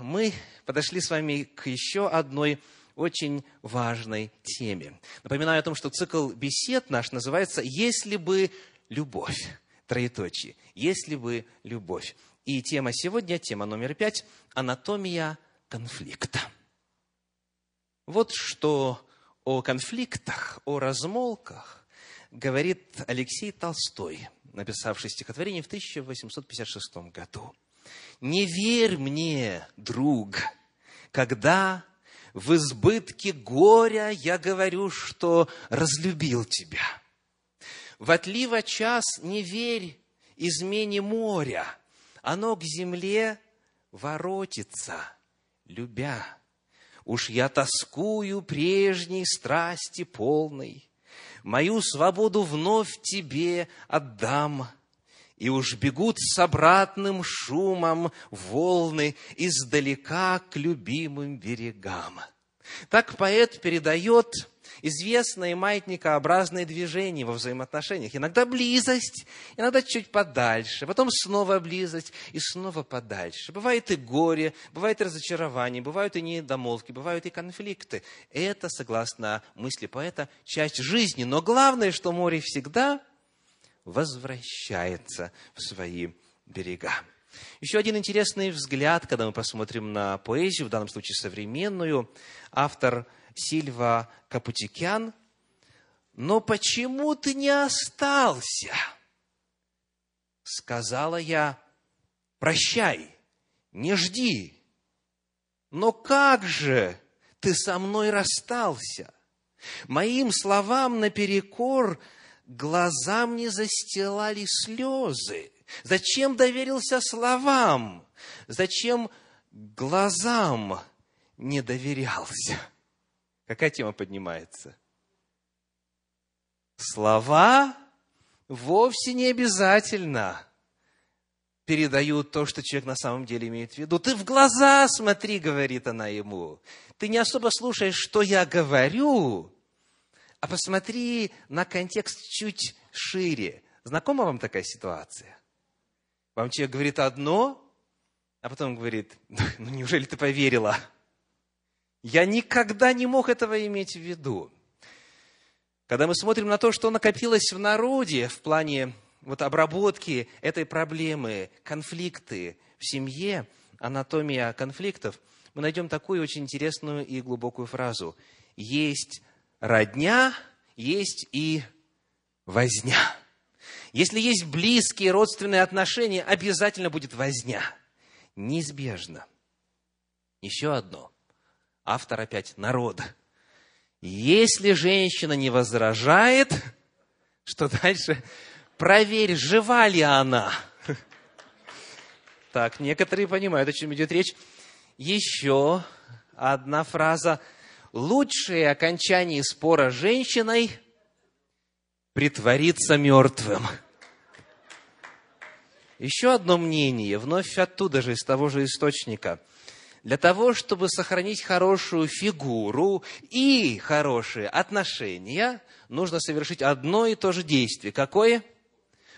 мы подошли с вами к еще одной очень важной теме. Напоминаю о том, что цикл бесед наш называется «Если бы любовь». Троеточие. «Если бы любовь». И тема сегодня, тема номер пять – анатомия конфликта. Вот что о конфликтах, о размолках говорит Алексей Толстой, написавший стихотворение в 1856 году. «Не верь мне, друг, когда в избытке горя я говорю, что разлюбил тебя. В отлива час не верь измене моря, оно к земле воротится, любя. Уж я тоскую прежней страсти полной, мою свободу вновь тебе отдам – и уж бегут с обратным шумом волны издалека к любимым берегам. Так поэт передает известное маятникообразное движение во взаимоотношениях. Иногда близость, иногда чуть подальше, потом снова близость и снова подальше. Бывает и горе, бывает и разочарование, бывают и недомолвки, бывают и конфликты. Это, согласно мысли поэта, часть жизни. Но главное, что море всегда возвращается в свои берега. Еще один интересный взгляд, когда мы посмотрим на поэзию, в данном случае современную, автор Сильва Капутикян. «Но почему ты не остался?» Сказала я, «Прощай, не жди». «Но как же ты со мной расстался?» Моим словам наперекор глазам не застилали слезы? Зачем доверился словам? Зачем глазам не доверялся? Какая тема поднимается? Слова вовсе не обязательно передают то, что человек на самом деле имеет в виду. Ты в глаза смотри, говорит она ему. Ты не особо слушаешь, что я говорю, а посмотри на контекст чуть шире. Знакома вам такая ситуация? Вам человек говорит одно, а потом говорит, ну неужели ты поверила? Я никогда не мог этого иметь в виду. Когда мы смотрим на то, что накопилось в народе в плане вот обработки этой проблемы, конфликты в семье, анатомия конфликтов, мы найдем такую очень интересную и глубокую фразу. Есть родня, есть и возня. Если есть близкие родственные отношения, обязательно будет возня. Неизбежно. Еще одно. Автор опять народ. Если женщина не возражает, что дальше? Проверь, жива ли она. Так, некоторые понимают, о чем идет речь. Еще одна фраза – лучшее окончание спора с женщиной – притвориться мертвым. Еще одно мнение, вновь оттуда же, из того же источника. Для того, чтобы сохранить хорошую фигуру и хорошие отношения, нужно совершить одно и то же действие. Какое?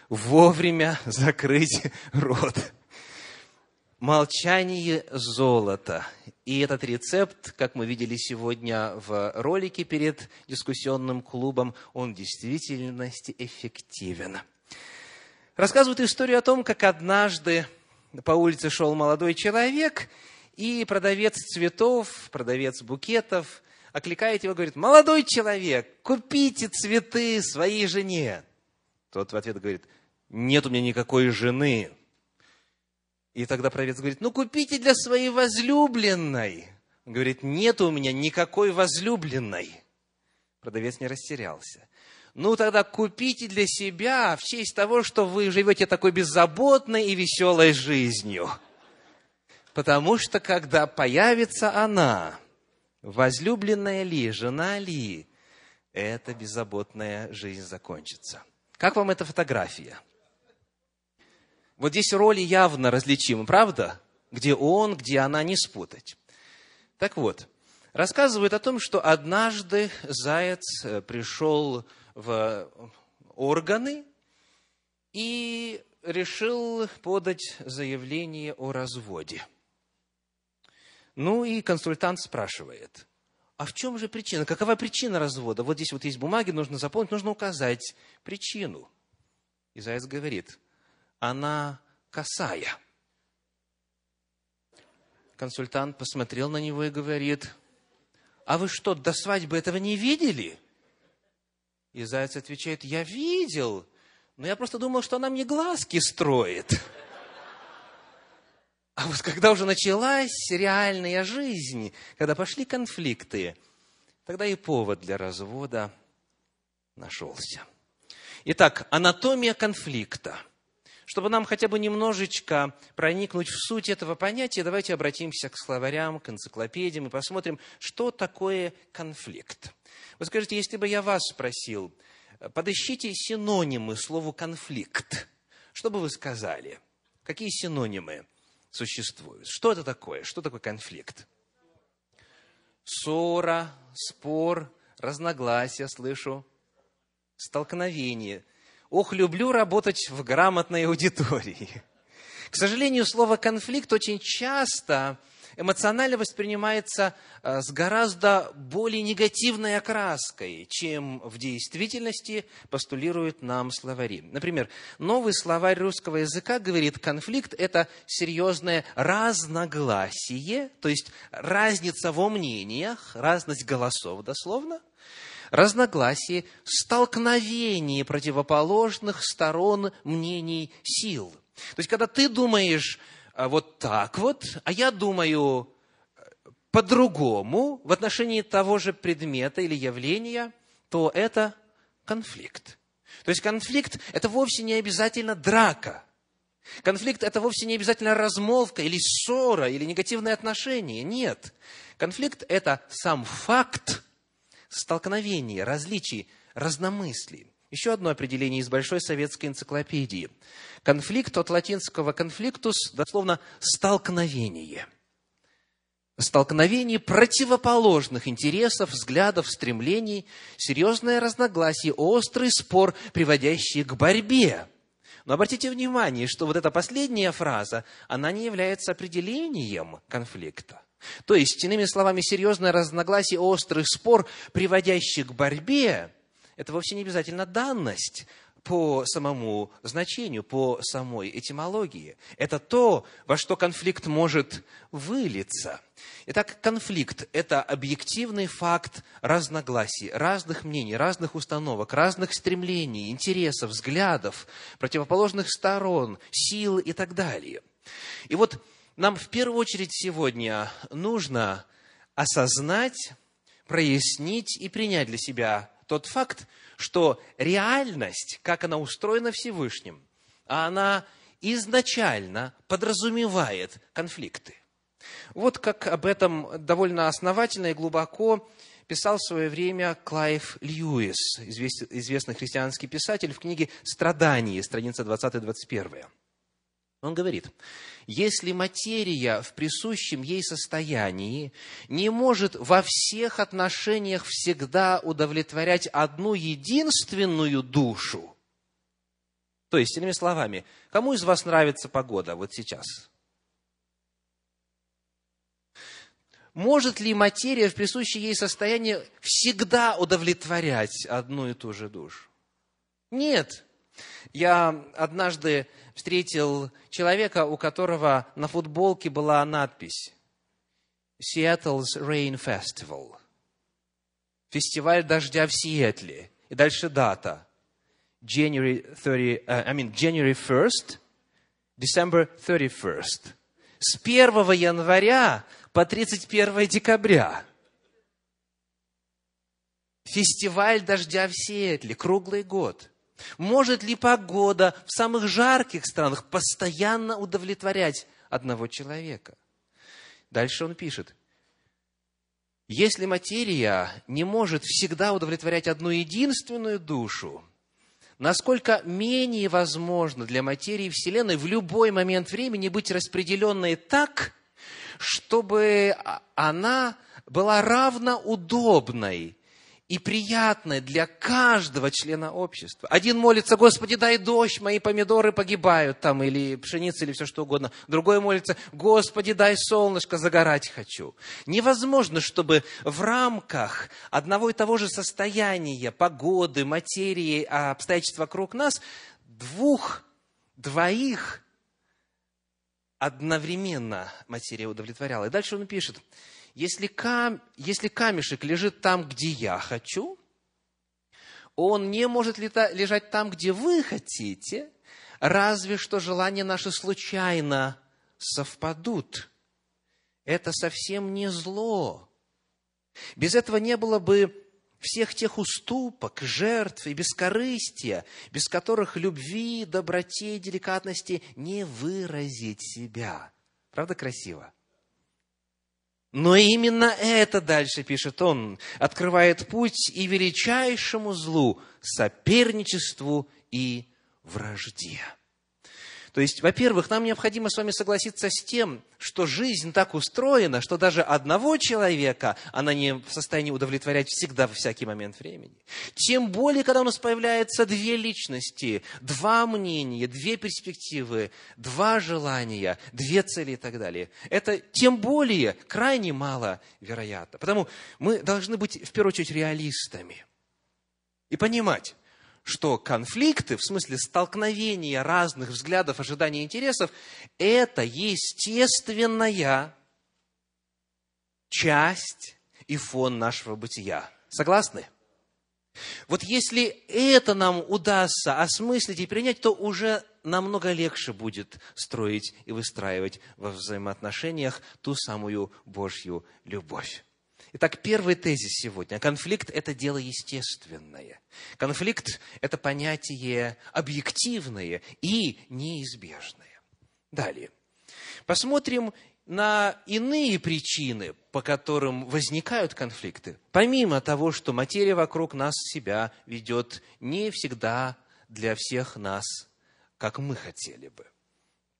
Вовремя закрыть рот. Молчание золота. И этот рецепт, как мы видели сегодня в ролике перед дискуссионным клубом, он в действительности эффективен. Рассказывают историю о том, как однажды по улице шел молодой человек, и продавец цветов, продавец букетов окликает его, говорит, «Молодой человек, купите цветы своей жене». Тот в ответ говорит, «Нет у меня никакой жены». И тогда продавец говорит, ну купите для своей возлюбленной. Он говорит, нет у меня никакой возлюбленной. Продавец не растерялся. Ну тогда купите для себя в честь того, что вы живете такой беззаботной и веселой жизнью. Потому что когда появится она, возлюбленная ли, жена ли, эта беззаботная жизнь закончится. Как вам эта фотография? Вот здесь роли явно различимы, правда? Где он, где она, не спутать. Так вот, рассказывают о том, что однажды заяц э, пришел в органы и решил подать заявление о разводе. Ну и консультант спрашивает, а в чем же причина? Какова причина развода? Вот здесь вот есть бумаги, нужно заполнить, нужно указать причину. И заяц говорит, она косая. Консультант посмотрел на него и говорит, а вы что, до свадьбы этого не видели? И заяц отвечает, я видел, но я просто думал, что она мне глазки строит. А вот когда уже началась реальная жизнь, когда пошли конфликты, тогда и повод для развода нашелся. Итак, анатомия конфликта. Чтобы нам хотя бы немножечко проникнуть в суть этого понятия, давайте обратимся к словарям, к энциклопедиям и посмотрим, что такое конфликт. Вы скажете, если бы я вас спросил, подыщите синонимы слову «конфликт», что бы вы сказали? Какие синонимы существуют? Что это такое? Что такое конфликт? Ссора, спор, разногласия, слышу, столкновение. Ох, люблю работать в грамотной аудитории. К сожалению, слово «конфликт» очень часто эмоционально воспринимается э, с гораздо более негативной окраской, чем в действительности постулируют нам словари. Например, новый словарь русского языка говорит, конфликт – это серьезное разногласие, то есть разница во мнениях, разность голосов дословно, разногласие, столкновение противоположных сторон мнений сил. То есть, когда ты думаешь а, вот так вот, а я думаю э, по-другому в отношении того же предмета или явления, то это конфликт. То есть конфликт – это вовсе не обязательно драка. Конфликт – это вовсе не обязательно размолвка или ссора, или негативные отношения. Нет. Конфликт – это сам факт столкновения, различий, разномыслий. Еще одно определение из Большой советской энциклопедии. Конфликт от латинского конфликтус, дословно столкновение. Столкновение противоположных интересов, взглядов, стремлений, серьезное разногласие, острый спор, приводящий к борьбе. Но обратите внимание, что вот эта последняя фраза, она не является определением конфликта. То есть, иными словами, серьезное разногласие, острый спор, приводящий к борьбе, это вовсе не обязательно данность по самому значению, по самой этимологии. Это то, во что конфликт может вылиться. Итак, конфликт – это объективный факт разногласий, разных мнений, разных установок, разных стремлений, интересов, взглядов, противоположных сторон, сил и так далее. И вот нам в первую очередь сегодня нужно осознать, прояснить и принять для себя тот факт, что реальность, как она устроена Всевышним, она изначально подразумевает конфликты. Вот как об этом довольно основательно и глубоко писал в свое время Клайв Льюис, известный христианский писатель, в книге «Страдания», страница 20-21. Он говорит, если материя в присущем ей состоянии не может во всех отношениях всегда удовлетворять одну единственную душу, то есть, иными словами, кому из вас нравится погода вот сейчас? Может ли материя в присущем ей состоянии всегда удовлетворять одну и ту же душу? Нет. Я однажды встретил человека, у которого на футболке была надпись Seattle's Rain Festival. Фестиваль дождя в Сиэтле. И дальше дата. January, 30, uh, I mean, January 1st, December 31st. С 1 января по 31 декабря. Фестиваль дождя в Сиэтле, круглый год – может ли погода в самых жарких странах постоянно удовлетворять одного человека? Дальше он пишет. Если материя не может всегда удовлетворять одну единственную душу, насколько менее возможно для материи Вселенной в любой момент времени быть распределенной так, чтобы она была равноудобной и приятное для каждого члена общества. Один молится, Господи, дай дождь, мои помидоры погибают там, или пшеница, или все что угодно. Другой молится, Господи, дай солнышко, загорать хочу. Невозможно, чтобы в рамках одного и того же состояния, погоды, материи, обстоятельств вокруг нас, двух, двоих одновременно материя удовлетворяла. И дальше он пишет, если, кам, если камешек лежит там, где я хочу, он не может лежать там, где вы хотите, разве что желания наши случайно совпадут. Это совсем не зло. Без этого не было бы всех тех уступок, жертв и бескорыстия, без которых любви, доброте и деликатности не выразить себя. Правда красиво? Но именно это, дальше пишет он, открывает путь и величайшему злу, соперничеству и вражде. То есть, во-первых, нам необходимо с вами согласиться с тем, что жизнь так устроена, что даже одного человека она не в состоянии удовлетворять всегда, во всякий момент времени. Тем более, когда у нас появляются две личности, два мнения, две перспективы, два желания, две цели и так далее. Это тем более крайне мало вероятно. Потому мы должны быть, в первую очередь, реалистами. И понимать, что конфликты, в смысле столкновения разных взглядов, ожиданий и интересов, это естественная часть и фон нашего бытия. Согласны? Вот если это нам удастся осмыслить и принять, то уже намного легче будет строить и выстраивать во взаимоотношениях ту самую Божью любовь. Итак, первый тезис сегодня. Конфликт – это дело естественное. Конфликт – это понятие объективное и неизбежное. Далее. Посмотрим на иные причины, по которым возникают конфликты. Помимо того, что материя вокруг нас себя ведет не всегда для всех нас, как мы хотели бы.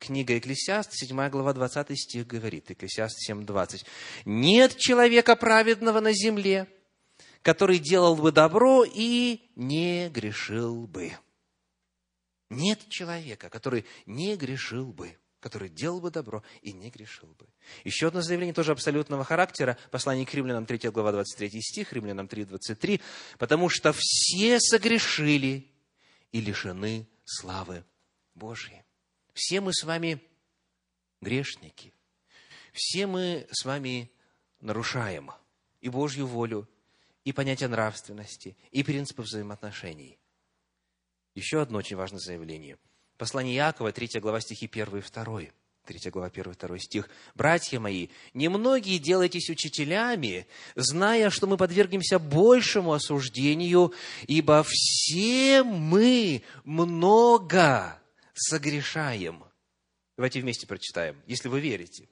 Книга Экклесиаст, 7 глава, 20 стих говорит, Экклесиаст 7, 20. «Нет человека праведного на земле, который делал бы добро и не грешил бы». Нет человека, который не грешил бы, который делал бы добро и не грешил бы. Еще одно заявление тоже абсолютного характера. Послание к римлянам, 3 глава, 23 стих, римлянам 3, 23. «Потому что все согрешили и лишены славы Божьей». Все мы с вами грешники. Все мы с вами нарушаем и Божью волю, и понятие нравственности, и принципы взаимоотношений. Еще одно очень важное заявление. Послание Иакова, 3 глава, стихи 1 и 2. 3 глава, 1 и 2 стих. «Братья мои, немногие делайтесь учителями, зная, что мы подвергнемся большему осуждению, ибо все мы много согрешаем. Давайте вместе прочитаем, если вы верите.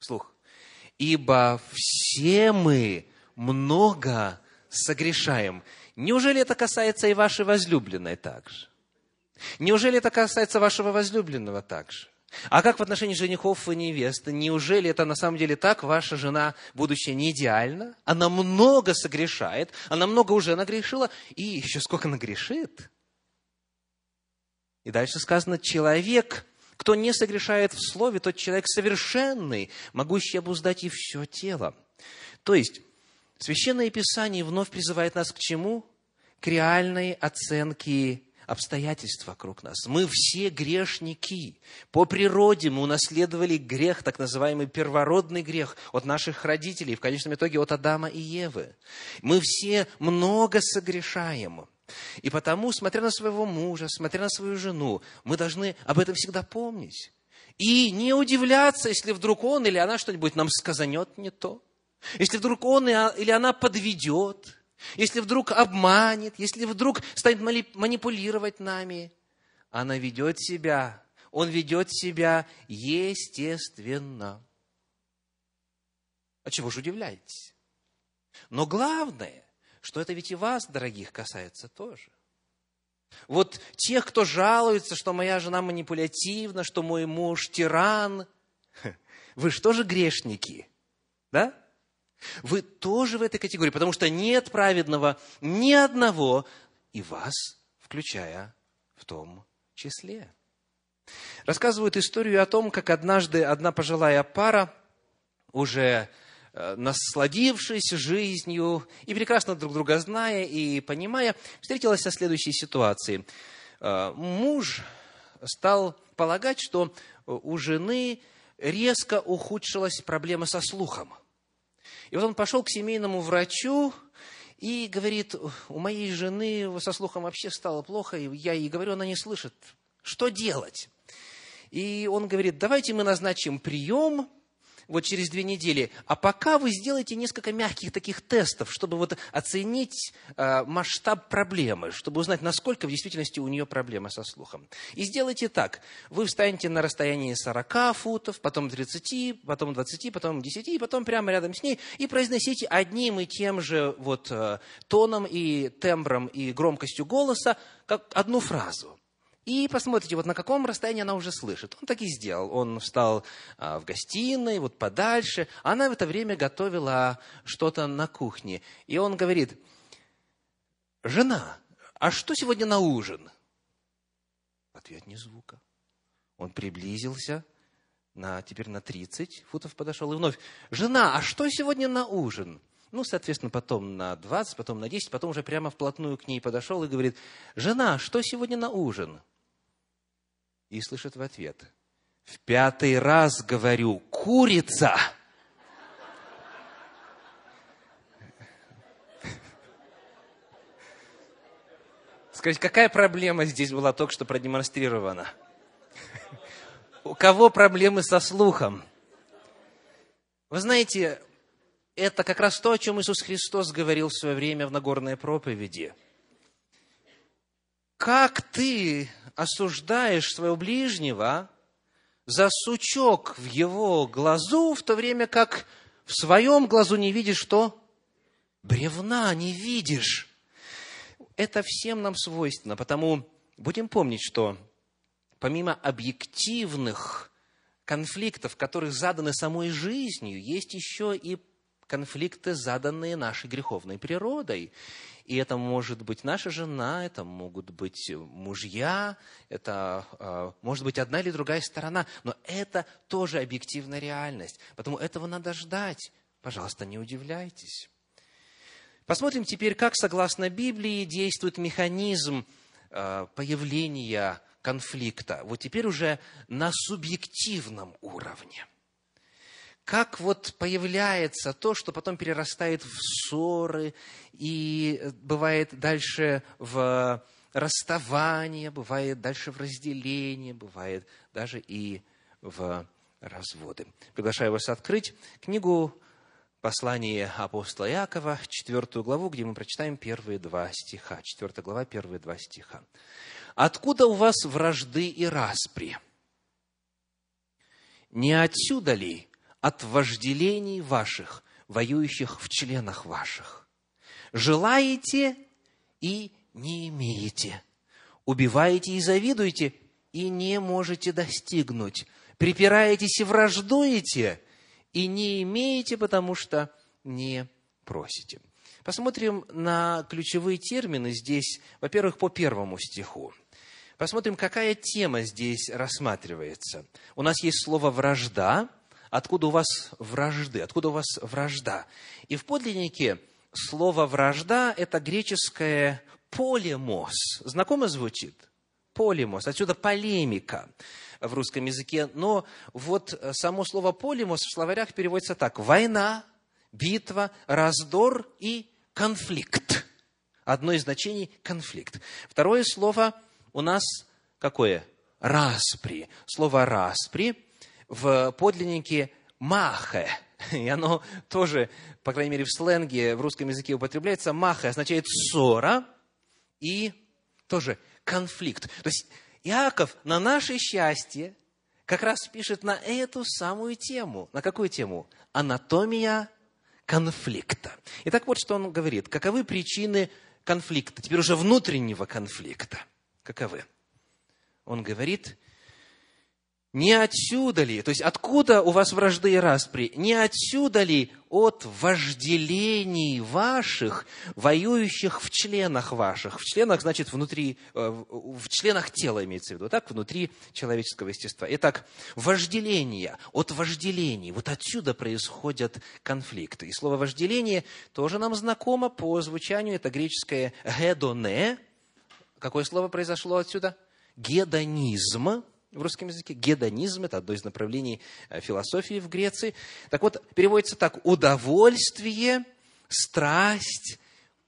Слух. Ибо все мы много согрешаем. Неужели это касается и вашей возлюбленной также? Неужели это касается вашего возлюбленного также? А как в отношении женихов и невесты? Неужели это на самом деле так? Ваша жена, будущая, не идеальна? Она много согрешает, она много уже нагрешила, и еще сколько нагрешит? И дальше сказано, человек, кто не согрешает в слове, тот человек совершенный, могущий обуздать и все тело. То есть, Священное Писание вновь призывает нас к чему? К реальной оценке обстоятельств вокруг нас. Мы все грешники. По природе мы унаследовали грех, так называемый первородный грех, от наших родителей, в конечном итоге от Адама и Евы. Мы все много согрешаем. И потому, смотря на своего мужа, смотря на свою жену, мы должны об этом всегда помнить. И не удивляться, если вдруг он или она что-нибудь нам сказанет не то. Если вдруг он или она подведет. Если вдруг обманет. Если вдруг станет манипулировать нами. Она ведет себя, он ведет себя естественно. А чего же удивляетесь? Но главное, что это ведь и вас, дорогих, касается тоже. Вот тех, кто жалуется, что моя жена манипулятивна, что мой муж тиран, вы же тоже грешники, да? Вы тоже в этой категории, потому что нет праведного ни одного, и вас, включая в том числе. Рассказывают историю о том, как однажды одна пожилая пара, уже насладившись жизнью и прекрасно друг друга зная и понимая, встретилась со следующей ситуацией. Э, муж стал полагать, что у жены резко ухудшилась проблема со слухом. И вот он пошел к семейному врачу и говорит, у моей жены со слухом вообще стало плохо, и я ей говорю, она не слышит. Что делать? И он говорит, давайте мы назначим прием, вот через две недели. А пока вы сделаете несколько мягких таких тестов, чтобы вот оценить э, масштаб проблемы, чтобы узнать, насколько в действительности у нее проблема со слухом. И сделайте так. Вы встанете на расстоянии 40 футов, потом 30, потом 20, потом 10, и потом прямо рядом с ней, и произносите одним и тем же вот э, тоном и тембром и громкостью голоса как одну фразу и посмотрите, вот на каком расстоянии она уже слышит. Он так и сделал. Он встал а, в гостиной, вот подальше. Она в это время готовила что-то на кухне. И он говорит, жена, а что сегодня на ужин? Ответ ни звука. Он приблизился, на, теперь на 30 футов подошел, и вновь, жена, а что сегодня на ужин? Ну, соответственно, потом на 20, потом на 10, потом уже прямо вплотную к ней подошел и говорит, жена, что сегодня на ужин? И слышит в ответ, в пятый раз говорю, курица. Скажите, какая проблема здесь была только что продемонстрирована? У кого проблемы со слухом? Вы знаете, это как раз то, о чем Иисус Христос говорил в свое время в Нагорной проповеди. Как ты осуждаешь своего ближнего за сучок в его глазу, в то время как в своем глазу не видишь что? Бревна не видишь. Это всем нам свойственно, потому будем помнить, что помимо объективных конфликтов, которые заданы самой жизнью, есть еще и конфликты, заданные нашей греховной природой. И это может быть наша жена, это могут быть мужья, это э, может быть одна или другая сторона. Но это тоже объективная реальность. Поэтому этого надо ждать. Пожалуйста, не удивляйтесь. Посмотрим теперь, как, согласно Библии, действует механизм э, появления конфликта. Вот теперь уже на субъективном уровне как вот появляется то, что потом перерастает в ссоры и бывает дальше в расставание, бывает дальше в разделение, бывает даже и в разводы. Приглашаю вас открыть книгу послание апостола Иакова, четвертую главу, где мы прочитаем первые два стиха. Четвертая глава, первые два стиха. «Откуда у вас вражды и распри? Не отсюда ли от вожделений ваших, воюющих в членах ваших. Желаете и не имеете. Убиваете и завидуете, и не можете достигнуть. Припираетесь и враждуете, и не имеете, потому что не просите. Посмотрим на ключевые термины здесь, во-первых, по первому стиху. Посмотрим, какая тема здесь рассматривается. У нас есть слово «вражда», откуда у вас вражды, откуда у вас вражда. И в подлиннике слово вражда – это греческое полемос. Знакомо звучит? Полемос. Отсюда полемика в русском языке. Но вот само слово полемос в словарях переводится так. Война, битва, раздор и конфликт. Одно из значений – конфликт. Второе слово у нас какое? Распри. Слово распри в подлиннике «махе». И оно тоже, по крайней мере, в сленге, в русском языке употребляется. «Махе» означает ссора и тоже конфликт. То есть Иаков на наше счастье как раз пишет на эту самую тему. На какую тему? Анатомия конфликта. Итак, вот что он говорит. Каковы причины конфликта, теперь уже внутреннего конфликта? Каковы? Он говорит, Не отсюда ли, то есть откуда у вас вражды и распри? Не отсюда ли от вожделений ваших, воюющих в членах ваших? В членах, значит, внутри, э, в членах тела имеется в виду, так, внутри человеческого естества. Итак, вожделение, от вожделений, вот отсюда происходят конфликты. И слово вожделение тоже нам знакомо по звучанию, это греческое «гедоне». Какое слово произошло отсюда? Гедонизм в русском языке. Гедонизм – это одно из направлений э, философии в Греции. Так вот, переводится так – удовольствие, страсть,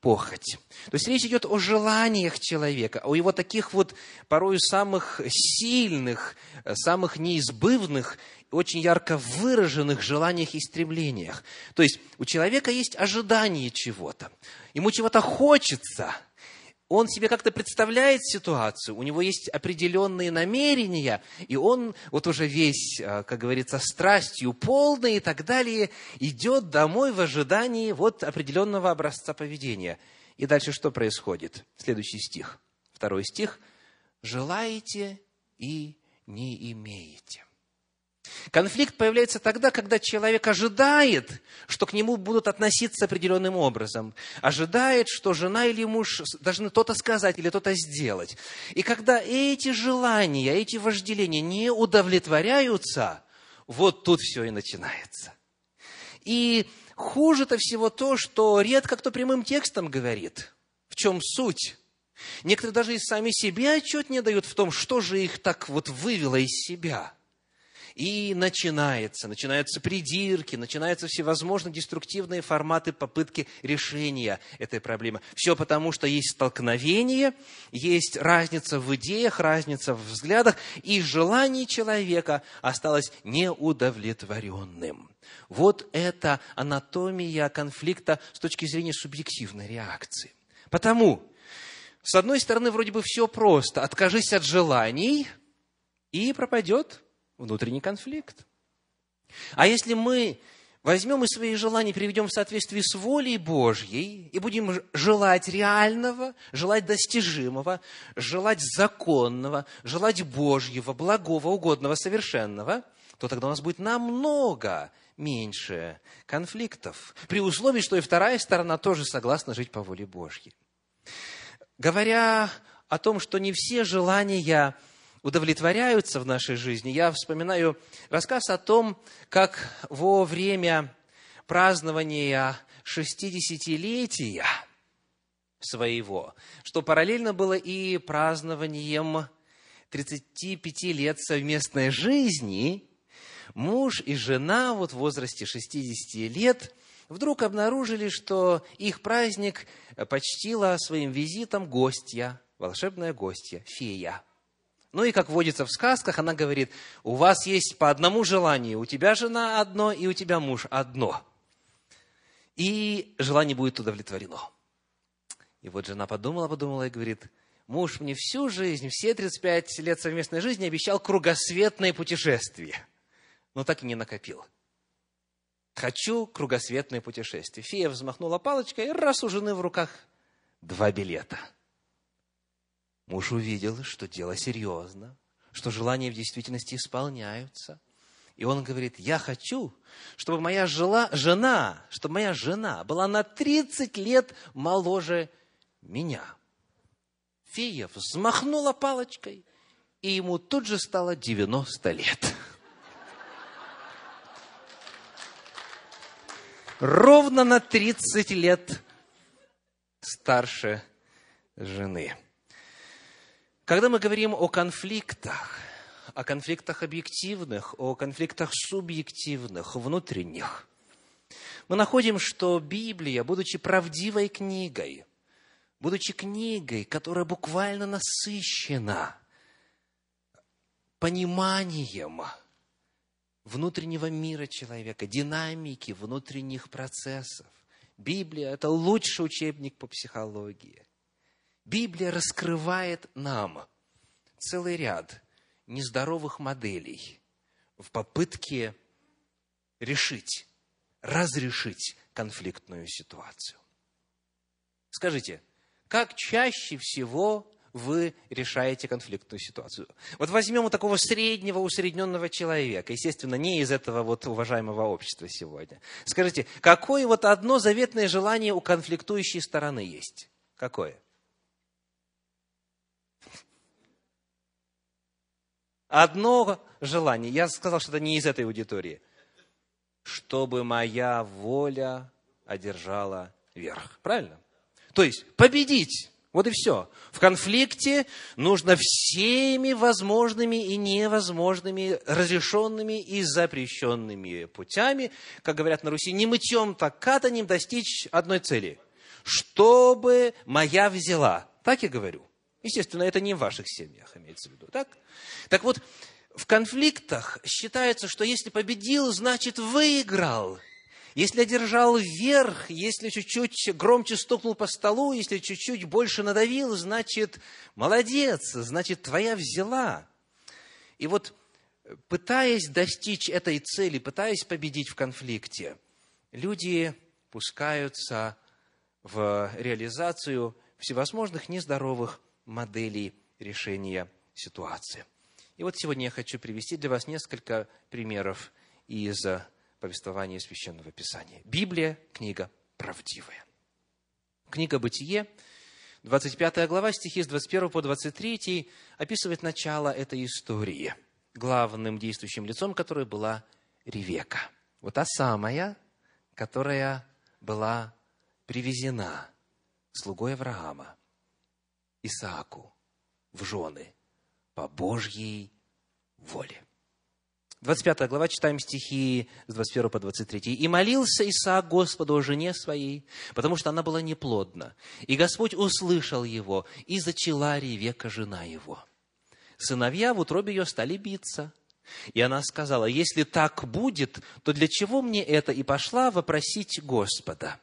похоть. То есть речь идет о желаниях человека, о его таких вот порою самых сильных, э, самых неизбывных, очень ярко выраженных желаниях и стремлениях. То есть у человека есть ожидание чего-то, ему чего-то хочется – он себе как-то представляет ситуацию, у него есть определенные намерения, и он вот уже весь, а, как говорится, страстью полный и так далее, идет домой в ожидании вот определенного образца поведения. И дальше что происходит? Следующий стих, второй стих. «Желаете и не имеете». Конфликт появляется тогда, когда человек ожидает, что к нему будут относиться определенным образом. Ожидает, что жена или муж должны то-то сказать или то-то сделать. И когда эти желания, эти вожделения не удовлетворяются, вот тут все и начинается. И хуже-то всего то, что редко кто прямым текстом говорит. В чем суть? Некоторые даже и сами себе отчет не дают в том, что же их так вот вывело из себя – и начинается, начинаются придирки, начинаются всевозможные деструктивные форматы попытки решения этой проблемы. Все потому, что есть столкновение, есть разница в идеях, разница в взглядах, и желание человека осталось неудовлетворенным. Вот это анатомия конфликта с точки зрения субъективной реакции. Потому, с одной стороны, вроде бы все просто. Откажись от желаний, и пропадет внутренний конфликт. А если мы возьмем и свои желания приведем в соответствии с волей Божьей и будем желать реального, желать достижимого, желать законного, желать Божьего, благого, угодного, совершенного, то тогда у нас будет намного меньше конфликтов, при условии, что и вторая сторона тоже согласна жить по воле Божьей. Говоря о том, что не все желания удовлетворяются в нашей жизни, я вспоминаю рассказ о том, как во время празднования шестидесятилетия своего, что параллельно было и празднованием 35 лет совместной жизни, муж и жена вот в возрасте 60 лет вдруг обнаружили, что их праздник почтила своим визитом гостья, волшебная гостья, фея – ну и как водится в сказках, она говорит, у вас есть по одному желанию, у тебя жена одно, и у тебя муж одно. И желание будет удовлетворено. И вот жена подумала, подумала и говорит, муж мне всю жизнь, все 35 лет совместной жизни обещал кругосветное путешествие, но так и не накопил. Хочу кругосветное путешествие. Фея взмахнула палочкой, и раз у жены в руках два билета – Муж увидел, что дело серьезно, что желания в действительности исполняются. И он говорит, я хочу, чтобы моя жила, жена, чтобы моя жена была на 30 лет моложе меня. Фея взмахнула палочкой, и ему тут же стало 90 лет. Ровно на 30 лет старше жены. Когда мы говорим о конфликтах, о конфликтах объективных, о конфликтах субъективных, внутренних, мы находим, что Библия, будучи правдивой книгой, будучи книгой, которая буквально насыщена пониманием внутреннего мира человека, динамики внутренних процессов. Библия – это лучший учебник по психологии – Библия раскрывает нам целый ряд нездоровых моделей в попытке решить, разрешить конфликтную ситуацию. Скажите, как чаще всего вы решаете конфликтную ситуацию? Вот возьмем у такого среднего, усредненного человека, естественно, не из этого вот уважаемого общества сегодня. Скажите, какое вот одно заветное желание у конфликтующей стороны есть? Какое? Одно желание. Я сказал, что это не из этой аудитории. Чтобы моя воля одержала верх. Правильно? То есть победить. Вот и все. В конфликте нужно всеми возможными и невозможными, разрешенными и запрещенными путями, как говорят на Руси, не мытьем, так катанем достичь одной цели. Чтобы моя взяла. Так я говорю. Естественно, это не в ваших семьях имеется в виду. Так? Так вот, в конфликтах считается, что если победил, значит выиграл – если одержал вверх, если чуть-чуть громче стукнул по столу, если чуть-чуть больше надавил, значит, молодец, значит, твоя взяла. И вот, пытаясь достичь этой цели, пытаясь победить в конфликте, люди пускаются в реализацию всевозможных нездоровых моделей решения ситуации. И вот сегодня я хочу привести для вас несколько примеров из повествование Священного Писания. Библия – книга правдивая. Книга «Бытие», 25 глава, стихи с 21 по 23, описывает начало этой истории, главным действующим лицом которой была Ревека. Вот та самая, которая была привезена слугой Авраама, Исааку, в жены по Божьей воле. 25 глава, читаем стихи с 21 по 23. «И молился Исаак Господу о жене своей, потому что она была неплодна. И Господь услышал его, и зачала Ревека жена его. Сыновья в утробе ее стали биться. И она сказала, если так будет, то для чего мне это? И пошла вопросить Господа.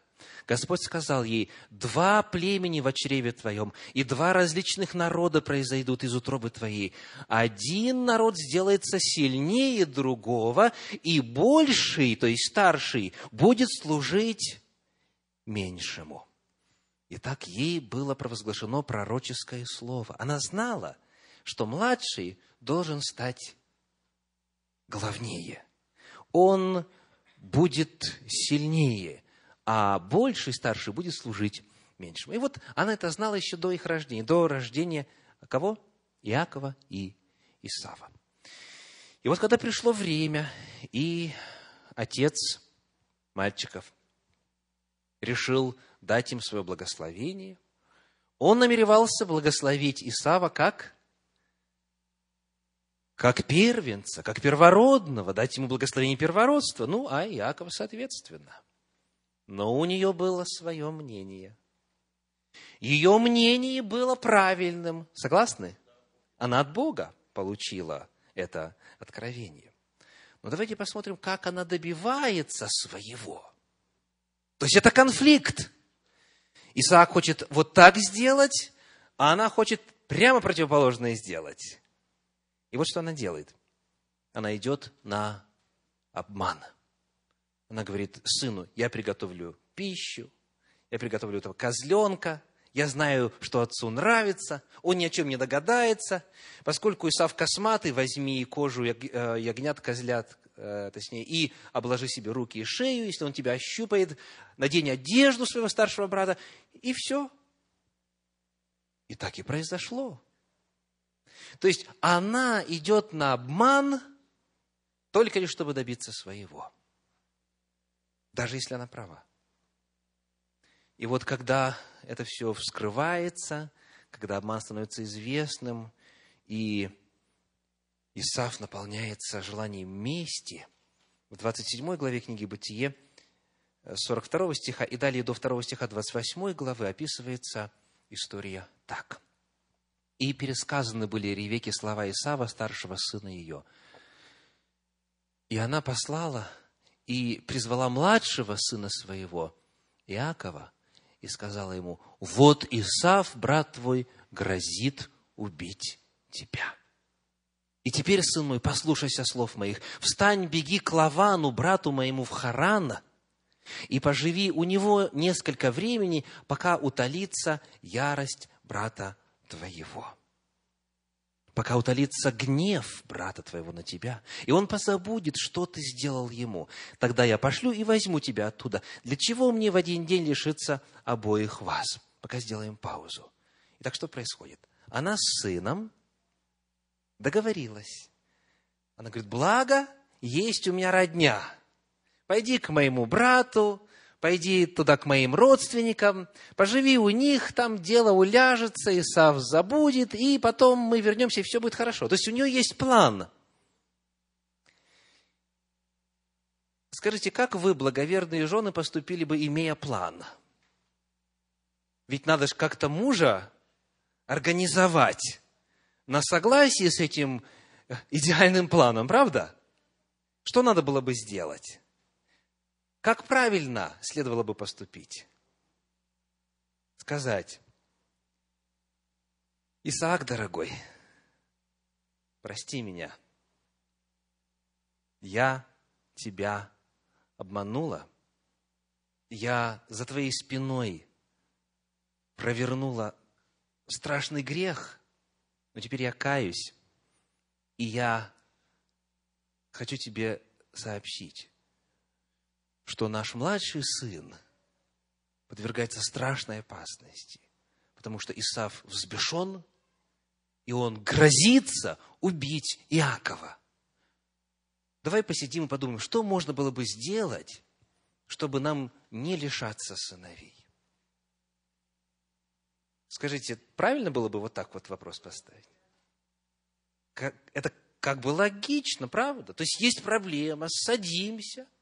Господь сказал ей, два племени в чреве твоем, и два различных народа произойдут из утробы твоей. Один народ сделается сильнее другого, и больший, то есть старший, будет служить меньшему. Итак, ей было провозглашено пророческое слово. Она знала, что младший должен стать главнее. Он будет сильнее – а больший, старший будет служить меньшему. И вот она это знала еще до их рождения, до рождения кого? Иакова и Исава. И вот когда пришло время, и отец мальчиков решил дать им свое благословение, он намеревался благословить Исава как? Как первенца, как первородного, дать ему благословение первородства, ну, а Иакова соответственно – но у нее было свое мнение. Ее мнение было правильным. Согласны? Она от Бога получила это откровение. Но давайте посмотрим, как она добивается своего. То есть это конфликт. Исаак хочет вот так сделать, а она хочет прямо противоположное сделать. И вот что она делает. Она идет на обман – она говорит сыну, я приготовлю пищу, я приготовлю этого козленка, я знаю, что отцу нравится, он ни о чем не догадается. Поскольку Исав косматый, возьми кожу э, ягнят, козлят, э, точнее, и обложи себе руки и шею, если он тебя ощупает, надень одежду своего старшего брата, и все. И так и произошло. То есть она идет на обман только лишь, чтобы добиться своего даже если она права. И вот когда это все вскрывается, когда обман становится известным, и Исаф наполняется желанием мести, в 27 главе книги «Бытие», 42 стиха и далее до 2 стиха 28 главы описывается история так. «И пересказаны были Ревеке слова Исава, старшего сына ее. И она послала и призвала младшего сына своего, Иакова, и сказала ему, вот Исав, брат твой, грозит убить тебя. И теперь, сын мой, послушайся слов моих. Встань, беги к Лавану, брату моему в Харана, и поживи у него несколько времени, пока утолится ярость брата твоего пока утолится гнев брата твоего на тебя, и он позабудет, что ты сделал ему. Тогда я пошлю и возьму тебя оттуда. Для чего мне в один день лишиться обоих вас? Пока сделаем паузу. Итак, что происходит? Она с сыном договорилась. Она говорит, благо, есть у меня родня. Пойди к моему брату, пойди туда к моим родственникам, поживи у них, там дело уляжется, Исав забудет, и потом мы вернемся, и все будет хорошо. То есть у нее есть план. Скажите, как вы, благоверные жены, поступили бы, имея план? Ведь надо же как-то мужа организовать на согласии с этим идеальным планом, правда? Что надо было бы сделать? Как правильно следовало бы поступить? Сказать, Исаак, дорогой, прости меня. Я тебя обманула. Я за твоей спиной провернула страшный грех, но теперь я каюсь, и я хочу тебе сообщить, что наш младший сын подвергается страшной опасности, потому что Исав взбешен, и он грозится убить Иакова. Давай посидим и подумаем, что можно было бы сделать, чтобы нам не лишаться сыновей. Скажите, правильно было бы вот так вот вопрос поставить? Это как бы логично, правда? То есть есть проблема, садимся –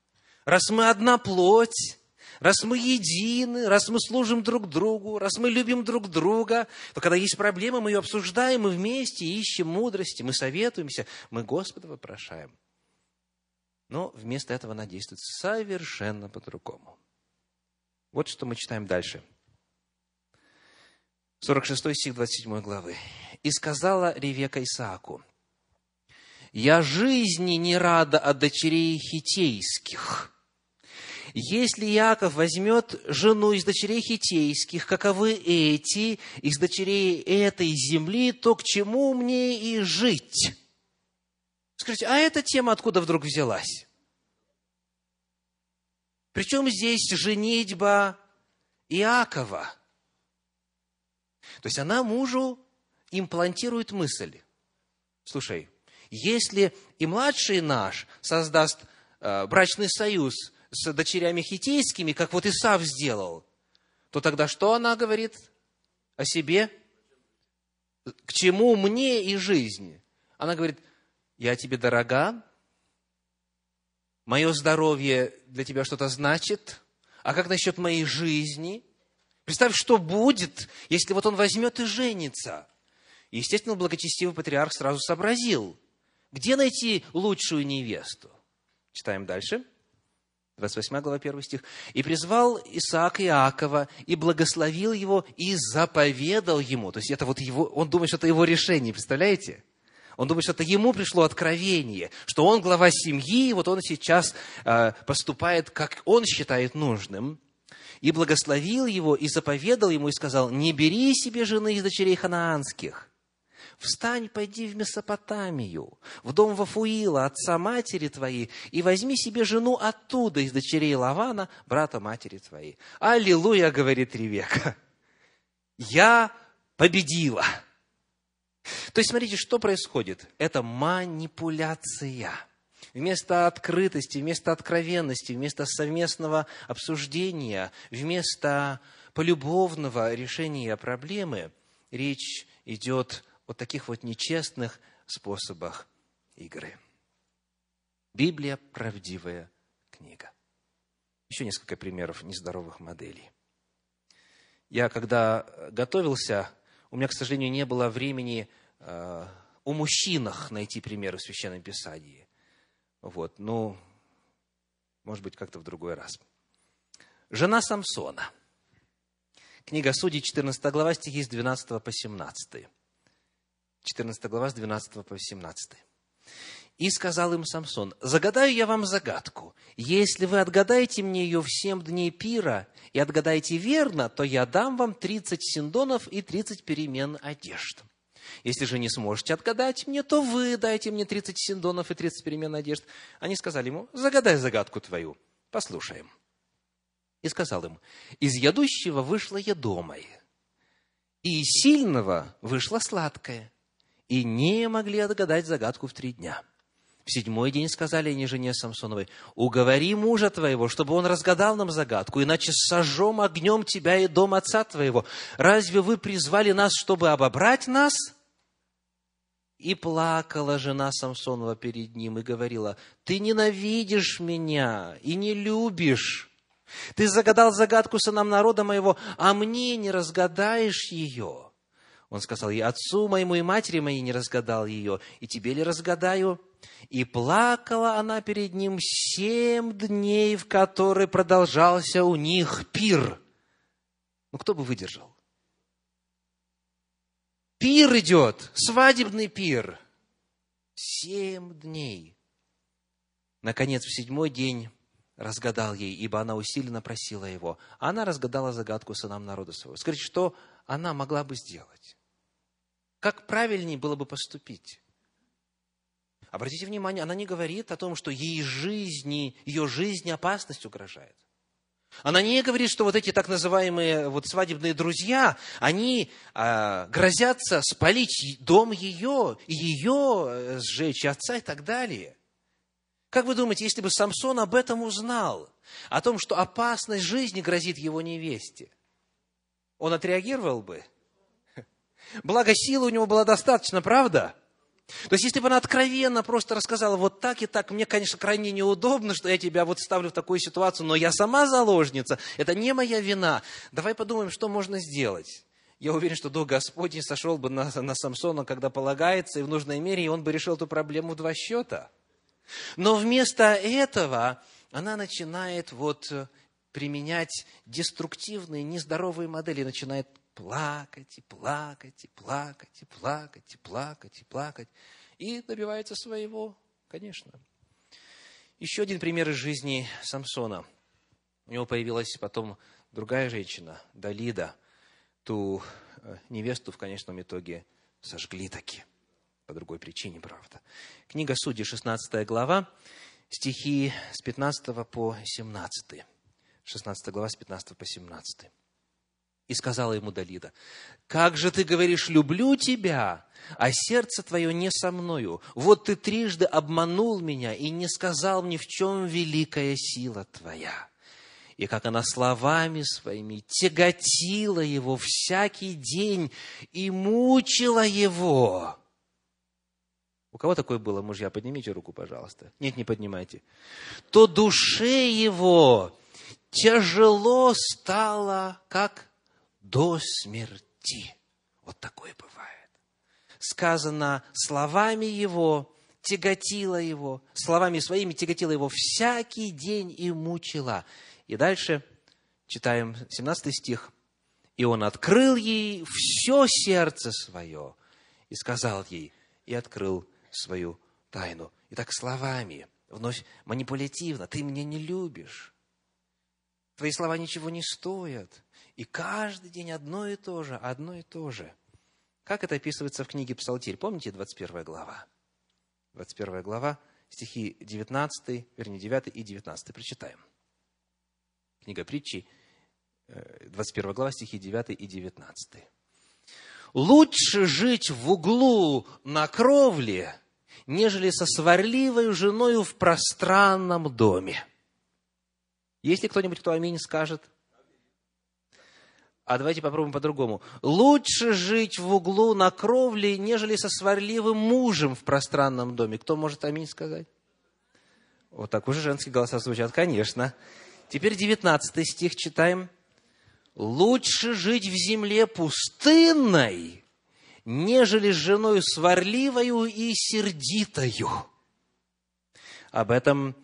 раз мы одна плоть, раз мы едины, раз мы служим друг другу, раз мы любим друг друга, то когда есть проблема, мы ее обсуждаем, мы вместе ищем мудрости, мы советуемся, мы Господа вопрошаем. Но вместо этого она действует совершенно по-другому. Вот что мы читаем дальше. 46 стих 27 главы. «И сказала Ревека Исааку, «Я жизни не рада от дочерей хитейских, если Иаков возьмет жену из дочерей хитейских, каковы эти, из дочерей этой земли, то к чему мне и жить? Скажите, а эта тема откуда вдруг взялась? Причем здесь женитьба Иакова? То есть она мужу имплантирует мысль. Слушай, если и младший наш создаст э, брачный союз с дочерями хитейскими, как вот Исав сделал, то тогда что она говорит о себе? К чему мне и жизнь? Она говорит, я тебе дорога, мое здоровье для тебя что-то значит, а как насчет моей жизни? Представь, что будет, если вот он возьмет и женится. естественно, благочестивый патриарх сразу сообразил, где найти лучшую невесту. Читаем дальше. 28 глава, 1 стих. «И призвал Исаак Иакова, и благословил его, и заповедал ему». То есть это вот его, он думает, что это его решение, представляете? Он думает, что это ему пришло откровение, что он глава семьи, и вот он сейчас э, поступает, как он считает нужным. И благословил его, и заповедал ему, и сказал, «Не бери себе жены из дочерей ханаанских, Встань, пойди в Месопотамию, в дом Вафуила, отца матери твоей, и возьми себе жену оттуда, из дочерей Лавана, брата матери твоей. Аллилуйя, говорит Ревека. Я победила. То есть, смотрите, что происходит? Это манипуляция. Вместо открытости, вместо откровенности, вместо совместного обсуждения, вместо полюбовного решения проблемы, речь идет вот таких вот нечестных способах игры. Библия – правдивая книга. Еще несколько примеров нездоровых моделей. Я, когда готовился, у меня, к сожалению, не было времени э, о мужчинах найти примеры в Священном Писании. Вот, ну, может быть, как-то в другой раз. Жена Самсона. Книга Судей, 14 глава, стихи с 12 по 17. 14 глава с 12 по 18. И сказал им Самсон, «Загадаю я вам загадку. Если вы отгадаете мне ее в семь дней пира и отгадаете верно, то я дам вам тридцать синдонов и тридцать перемен одежд. Если же не сможете отгадать мне, то вы дайте мне тридцать синдонов и тридцать перемен одежд». Они сказали ему, «Загадай загадку твою, послушаем». И сказал им, «Из ядущего вышло едомое, и из сильного вышло сладкое, и не могли отгадать загадку в три дня». В седьмой день сказали они жене Самсоновой, «Уговори мужа твоего, чтобы он разгадал нам загадку, иначе сожжем огнем тебя и дом отца твоего. Разве вы призвали нас, чтобы обобрать нас?» И плакала жена Самсонова перед ним и говорила, «Ты ненавидишь меня и не любишь. Ты загадал загадку сынам народа моего, а мне не разгадаешь ее». Он сказал, «И отцу моему и матери моей не разгадал ее, и тебе ли разгадаю?» И плакала она перед ним семь дней, в которые продолжался у них пир. Ну, кто бы выдержал? Пир идет, свадебный пир. Семь дней. Наконец, в седьмой день разгадал ей, ибо она усиленно просила его. Она разгадала загадку сынам народа своего. Скажите, что она могла бы сделать? Как правильнее было бы поступить? Обратите внимание, она не говорит о том, что ей жизни, ее жизни опасность угрожает. Она не говорит, что вот эти так называемые вот свадебные друзья, они э, грозятся спалить дом ее, ее э, сжечь, отца и так далее. Как вы думаете, если бы Самсон об этом узнал, о том, что опасность жизни грозит его невесте, он отреагировал бы? Благо, силы у него было достаточно, правда? То есть, если бы она откровенно просто рассказала вот так и так, мне, конечно, крайне неудобно, что я тебя вот ставлю в такую ситуацию, но я сама заложница, это не моя вина. Давай подумаем, что можно сделать. Я уверен, что Дух Господень сошел бы на, на Самсона, когда полагается, и в нужной мере, и он бы решил эту проблему в два счета. Но вместо этого она начинает вот применять деструктивные, нездоровые модели, начинает плакать и плакать и плакать и плакать и плакать и плакать. И добивается своего, конечно. Еще один пример из жизни Самсона. У него появилась потом другая женщина, Далида. Ту э, невесту в конечном итоге сожгли таки. По другой причине, правда. Книга Судьи, 16 глава, стихи с 15 по 17. 16 глава, с 15 по 17. И сказала ему Далида, «Как же ты говоришь, люблю тебя, а сердце твое не со мною? Вот ты трижды обманул меня и не сказал мне, в чем великая сила твоя». И как она словами своими тяготила его всякий день и мучила его. У кого такое было, мужья? Поднимите руку, пожалуйста. Нет, не поднимайте. То душе его тяжело стало, как до смерти. Вот такое бывает. Сказано словами его, тяготила его, словами своими тяготила его всякий день и мучила. И дальше читаем 17 стих. И он открыл ей все сердце свое и сказал ей, и открыл свою тайну. Итак, словами, вновь манипулятивно, ты меня не любишь. Твои слова ничего не стоят. И каждый день одно и то же, одно и то же. Как это описывается в книге Псалтирь? Помните 21 глава? 21 глава, стихи 19, вернее, 9 и 19. Прочитаем. Книга притчи, 21 э, глава, стихи 9 и 19. «Лучше жить в углу на кровле, нежели со сварливой женою в пространном доме». Есть ли кто-нибудь, кто аминь скажет? А давайте попробуем по-другому. Лучше жить в углу на кровле, нежели со сварливым мужем в пространном доме. Кто может аминь сказать? Вот так уже женские голоса звучат, конечно. Теперь девятнадцатый стих читаем. Лучше жить в земле пустынной, нежели с женой сварливою и сердитою. Об этом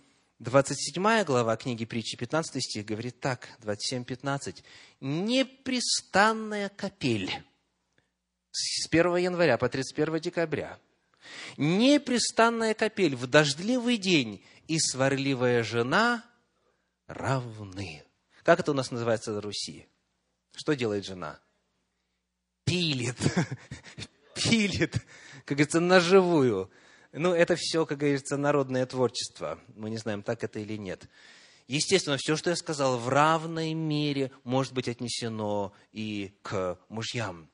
27 глава книги притчи, 15 стих, говорит так, 27-15. «Непрестанная капель с 1 января по 31 декабря Непрестанная капель в дождливый день и сварливая жена равны. Как это у нас называется на Руси? Что делает жена? Пилит. Пилит. Как говорится, наживую. Ну, это все, как говорится, народное творчество. Мы не знаем, так это или нет. Естественно, все, что я сказал, в равной мере может быть отнесено и к мужьям.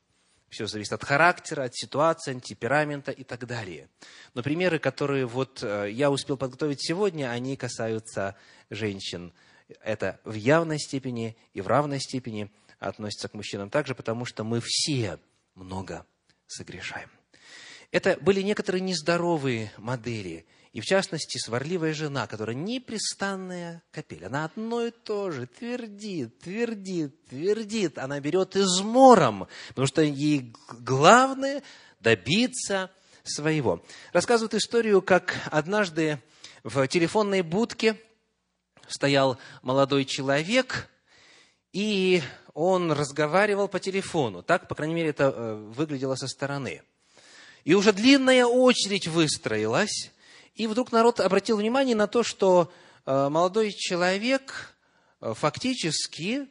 Все зависит от характера, от ситуации, от темперамента и так далее. Но примеры, которые вот э, я успел подготовить сегодня, они касаются женщин. Это в явной степени и в равной степени относится к мужчинам также, потому что мы все много согрешаем. Это были некоторые нездоровые модели. И в частности, сварливая жена, которая непрестанная капель. Она одно и то же твердит, твердит, твердит. Она берет измором, потому что ей главное добиться своего. Рассказывают историю, как однажды в телефонной будке стоял молодой человек, и он разговаривал по телефону. Так, по крайней мере, это э, выглядело со стороны. И уже длинная очередь выстроилась, и вдруг народ обратил внимание на то, что э, молодой человек э, фактически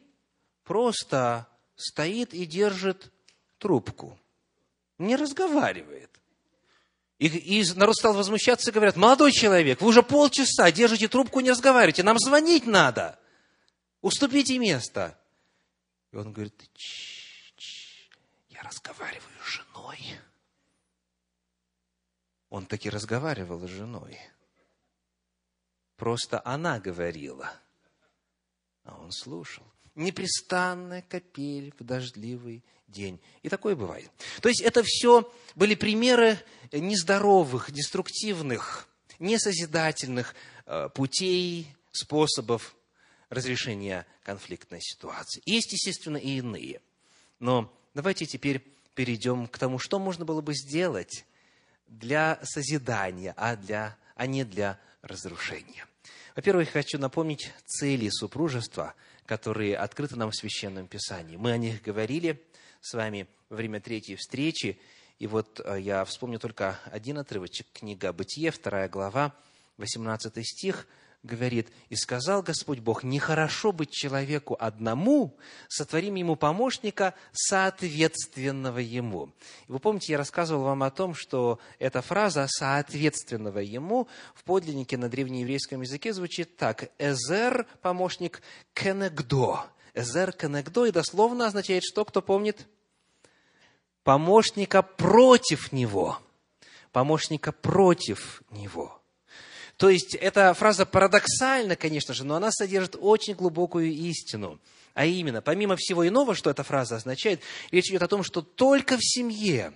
просто стоит и держит трубку, не разговаривает. И, и народ стал возмущаться и говорят, молодой человек, вы уже полчаса держите трубку, не разговариваете, нам звонить надо, уступите место. И он говорит, Ч -ч -ч, я разговариваю с женой. Он таки разговаривал с женой. Просто она говорила, а он слушал. Непрестанная капель в дождливый день. И такое бывает. То есть это все были примеры нездоровых, деструктивных, несозидательных э, путей, способов разрешения конфликтной ситуации. Есть, естественно, и иные. Но давайте теперь перейдем к тому, что можно было бы сделать для созидания, а, для, а не для разрушения. Во-первых, хочу напомнить цели супружества, которые открыты нам в Священном Писании. Мы о них говорили с вами во время третьей встречи, и вот э, я вспомню только один отрывочек, книга «Бытие», вторая глава, 18 стих – говорит, «И сказал Господь Бог, нехорошо быть человеку одному, сотворим ему помощника, соответственного ему». Вы помните, я рассказывал вам о том, что эта фраза «соответственного ему» в подлиннике на древнееврейском языке звучит так. «Эзер» – помощник «кенегдо». «Эзер кенегдо» и дословно означает что, кто помнит? Помощника против него. Помощника против него – то есть, эта фраза парадоксальна, конечно же, но она содержит очень глубокую истину. А именно, помимо всего иного, что эта фраза означает, речь идет о том, что только в семье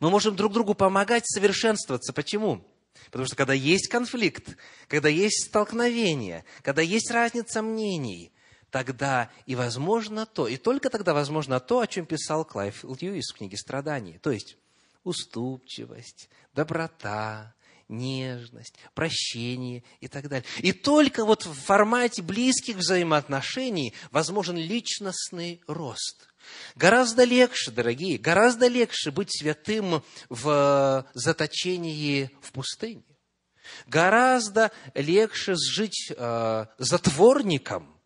мы можем друг другу помогать совершенствоваться. Почему? Потому что когда есть конфликт, когда есть столкновение, когда есть разница мнений, тогда и возможно то, и только тогда возможно то, о чем писал Клайв Льюис в книге «Страдания». То есть уступчивость, доброта, нежность, прощение и так далее. И только вот в формате близких взаимоотношений возможен личностный рост. Гораздо легче, дорогие, гораздо легче быть святым в заточении в пустыне. Гораздо легче жить э, затворником –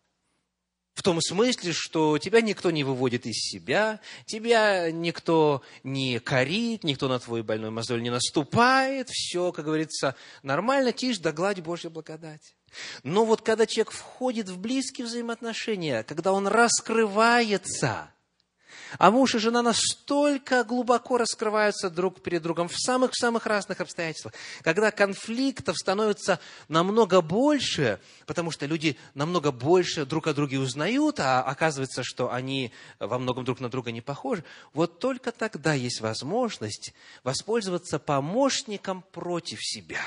в том смысле, что тебя никто не выводит из себя, тебя никто не корит, никто на твой больной мозоль не наступает, все, как говорится, нормально, тишь да гладь Божья благодать. Но вот когда человек входит в близкие взаимоотношения, когда он раскрывается, а муж и жена настолько глубоко раскрываются друг перед другом в самых-самых разных обстоятельствах, когда конфликтов становится намного больше, потому что люди намного больше друг о друге узнают, а оказывается, что они во многом друг на друга не похожи, вот только тогда есть возможность воспользоваться помощником против себя.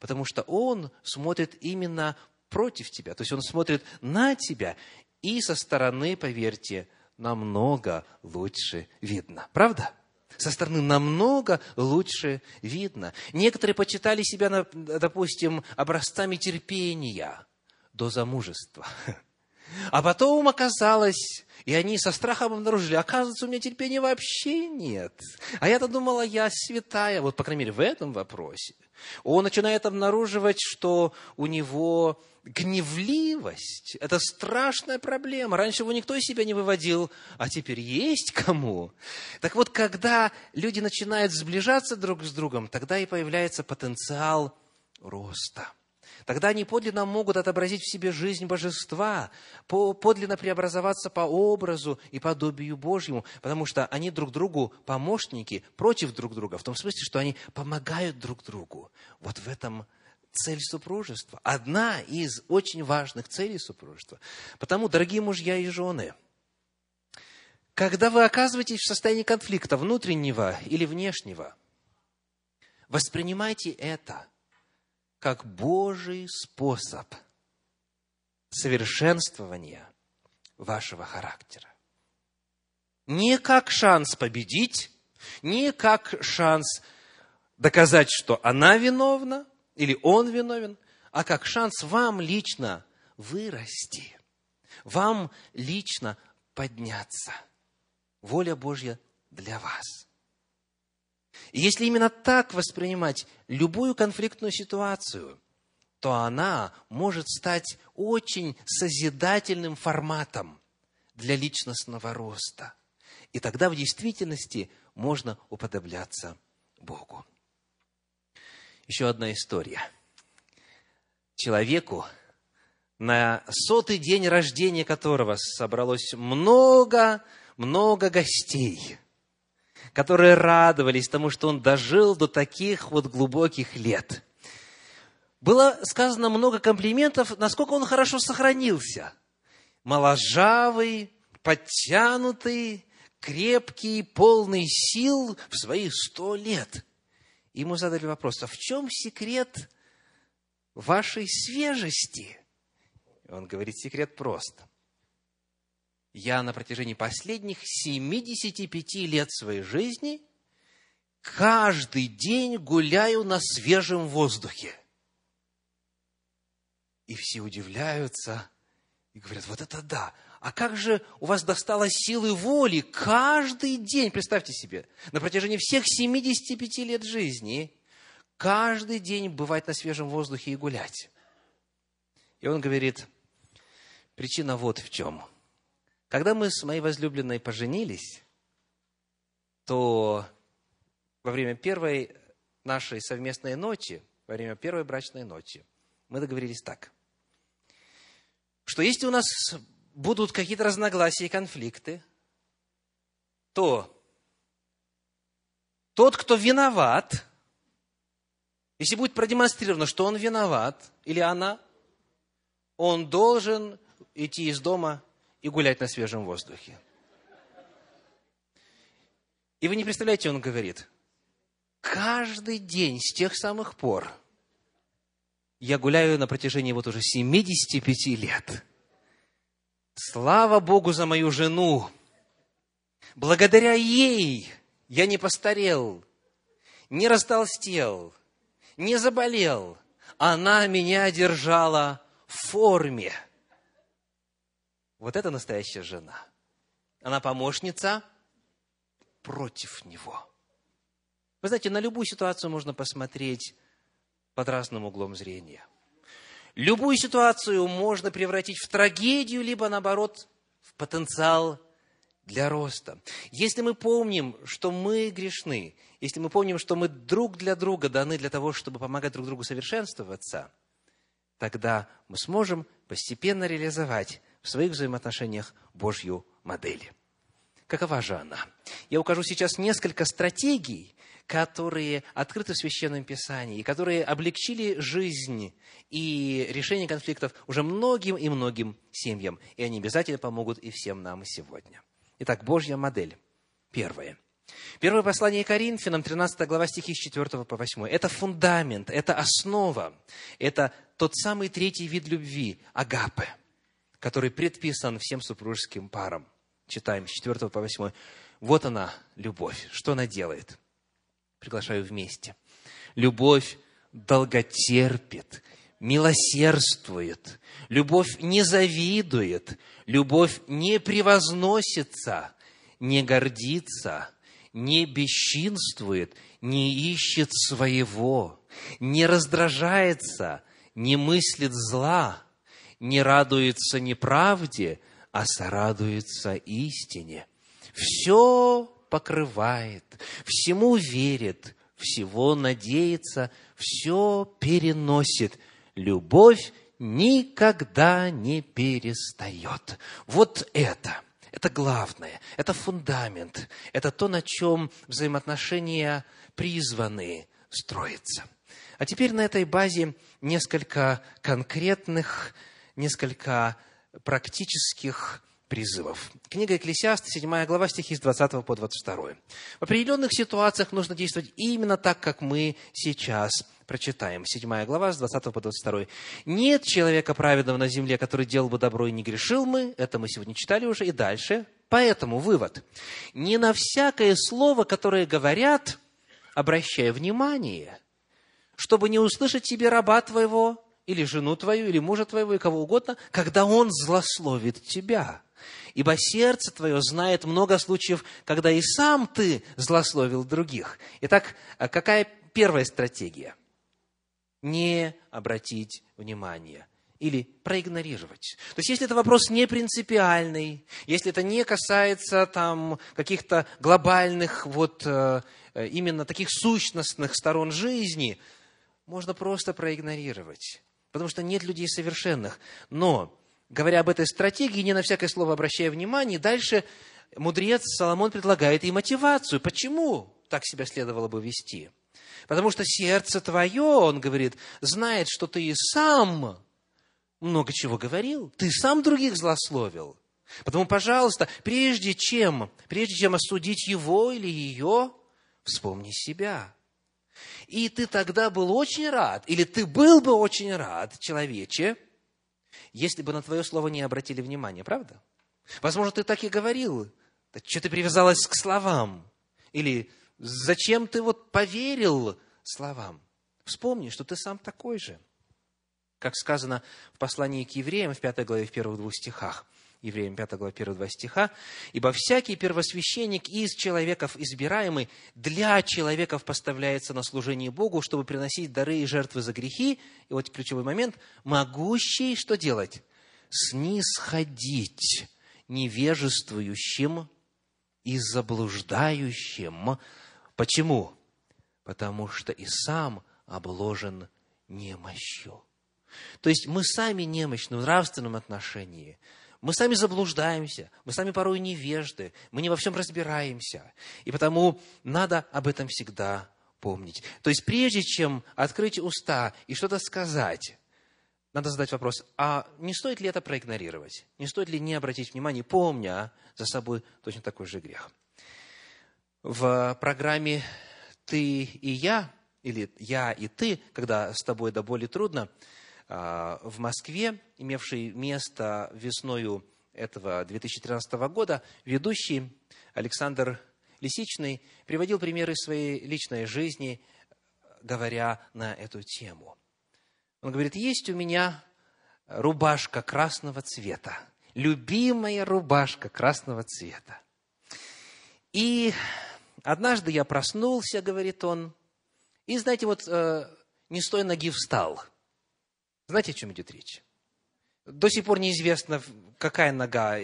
Потому что он смотрит именно против тебя. То есть он смотрит на тебя и со стороны, поверьте, намного лучше видно. Правда? Со стороны намного лучше видно. Некоторые почитали себя, допустим, образцами терпения до замужества. А потом оказалось, и они со страхом обнаружили, оказывается, у меня терпения вообще нет. А я-то думала, я святая, вот, по крайней мере, в этом вопросе. Он начинает обнаруживать, что у него гневливость – это страшная проблема. Раньше его никто из себя не выводил, а теперь есть кому. Так вот, когда люди начинают сближаться друг с другом, тогда и появляется потенциал роста – Тогда они подлинно могут отобразить в себе жизнь божества, подлинно преобразоваться по образу и подобию Божьему, потому что они друг другу помощники против друг друга, в том смысле, что они помогают друг другу. Вот в этом цель супружества. Одна из очень важных целей супружества. Потому, дорогие мужья и жены, когда вы оказываетесь в состоянии конфликта внутреннего или внешнего, воспринимайте это – как Божий способ совершенствования вашего характера. Не как шанс победить, не как шанс доказать, что она виновна или он виновен, а как шанс вам лично вырасти, вам лично подняться. Воля Божья для вас. И если именно так воспринимать любую конфликтную ситуацию, то она может стать очень созидательным форматом для личностного роста. И тогда в действительности можно уподобляться Богу. Еще одна история. Человеку, на сотый день рождения которого собралось много, много гостей – которые радовались тому, что он дожил до таких вот глубоких лет. Было сказано много комплиментов, насколько он хорошо сохранился. Моложавый, подтянутый, крепкий, полный сил в свои сто лет. Ему задали вопрос, а в чем секрет вашей свежести? Он говорит, секрет прост я на протяжении последних 75 лет своей жизни каждый день гуляю на свежем воздухе. И все удивляются и говорят, вот это да. А как же у вас достало силы воли каждый день, представьте себе, на протяжении всех 75 лет жизни, каждый день бывать на свежем воздухе и гулять. И он говорит, причина вот в чем – когда мы с моей возлюбленной поженились, то во время первой нашей совместной ночи, во время первой брачной ночи, мы договорились так, что если у нас будут какие-то разногласия и конфликты, то тот, кто виноват, если будет продемонстрировано, что он виноват или она, он должен идти из дома и гулять на свежем воздухе. И вы не представляете, он говорит, каждый день с тех самых пор я гуляю на протяжении вот уже 75 лет. Слава Богу за мою жену. Благодаря ей я не постарел, не растолстел, не заболел. Она меня держала в форме. Вот это настоящая жена. Она помощница против него. Вы знаете, на любую ситуацию можно посмотреть под разным углом зрения. Любую ситуацию можно превратить в трагедию, либо, наоборот, в потенциал для роста. Если мы помним, что мы грешны, если мы помним, что мы друг для друга даны для того, чтобы помогать друг другу совершенствоваться, тогда мы сможем постепенно реализовать в своих взаимоотношениях Божью модель. Какова же она? Я укажу сейчас несколько стратегий, которые открыты в Священном Писании, которые облегчили жизнь и решение конфликтов уже многим и многим семьям. И они обязательно помогут и всем нам сегодня. Итак, Божья модель. Первое. Первое послание Коринфянам, 13 глава стихи с 4 по 8. Это фундамент, это основа, это тот самый третий вид любви – агапы – который предписан всем супружеским парам. Читаем с 4 по 8. Вот она, любовь. Что она делает? Приглашаю вместе. Любовь долготерпит, милосердствует, любовь не завидует, любовь не превозносится, не гордится, не бесчинствует, не ищет своего, не раздражается, не мыслит зла, не радуется неправде, а сорадуется истине. Все покрывает, всему верит, всего надеется, все переносит. Любовь никогда не перестает. Вот это, это главное, это фундамент, это то, на чем взаимоотношения призваны строиться. А теперь на этой базе несколько конкретных, несколько практических призывов. Книга Экклесиаст, 7 глава, стихи с 20 по 22. В определенных ситуациях нужно действовать именно так, как мы сейчас прочитаем. 7 глава, с 20 по 22. «Нет человека праведного на земле, который делал бы добро и не грешил мы». Это мы сегодня читали уже. И дальше. Поэтому вывод. Не на всякое слово, которое говорят, обращая внимание, чтобы не услышать тебе раба твоего, или жену твою, или мужа твоего, и кого угодно, когда он злословит тебя. Ибо сердце твое знает много случаев, когда и сам ты злословил других. Итак, а какая первая стратегия? Не обратить внимания или проигнорировать. То есть, если это вопрос не принципиальный, если это не касается там каких-то глобальных вот э, именно таких сущностных сторон жизни, можно просто проигнорировать, потому что нет людей совершенных. Но говоря об этой стратегии, не на всякое слово обращая внимание, дальше мудрец Соломон предлагает и мотивацию. Почему так себя следовало бы вести? Потому что сердце твое, он говорит, знает, что ты и сам много чего говорил, ты сам других злословил. Потому, пожалуйста, прежде чем, прежде чем осудить его или ее, вспомни себя. И ты тогда был очень рад, или ты был бы очень рад, человече, если бы на твое слово не обратили внимания, правда? Возможно, ты так и говорил. Да что ты привязалась к словам? Или зачем ты вот поверил словам? Вспомни, что ты сам такой же. Как сказано в послании к евреям в пятой главе, в первых двух стихах. Евреям 5 глава 1 2 стиха. «Ибо всякий первосвященник из человеков избираемый для человеков поставляется на служение Богу, чтобы приносить дары и жертвы за грехи». И вот ключевой момент. «Могущий что делать? Снисходить невежествующим и заблуждающим». Почему? Потому что и сам обложен немощью. То есть мы сами немощны в нравственном отношении – мы сами заблуждаемся, мы сами порой невежды, мы не во всем разбираемся. И потому надо об этом всегда помнить. То есть прежде чем открыть уста и что-то сказать, надо задать вопрос, а не стоит ли это проигнорировать? Не стоит ли не обратить внимания, помня за собой точно такой же грех? В программе «Ты и я» или «Я и ты», когда с тобой до боли трудно – в Москве, имевший место весною этого 2013 года, ведущий Александр Лисичный приводил примеры своей личной жизни, говоря на эту тему. Он говорит, есть у меня рубашка красного цвета, любимая рубашка красного цвета. И однажды я проснулся, говорит он, и, знаете, вот э, не с той ноги встал – знаете, о чем идет речь? До сих пор неизвестно, какая нога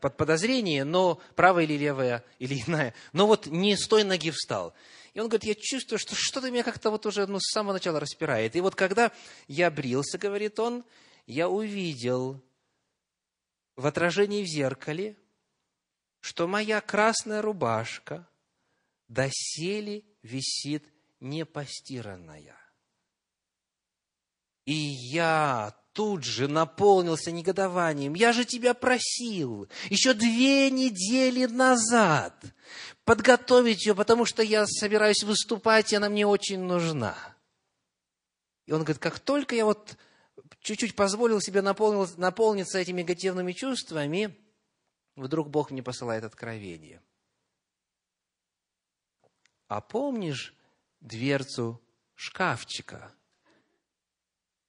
под подозрение, но правая или левая, или иная. Но вот не с той ноги встал. И он говорит, я чувствую, что что-то меня как-то вот уже ну, с самого начала распирает. И вот когда я брился, говорит он, я увидел в отражении в зеркале, что моя красная рубашка доселе висит непостиранная. И я тут же наполнился негодованием. Я же тебя просил еще две недели назад подготовить ее, потому что я собираюсь выступать, и она мне очень нужна. И он говорит, как только я вот чуть-чуть позволил себе наполнил, наполниться этими негативными чувствами, вдруг Бог мне посылает откровение. А помнишь дверцу шкафчика –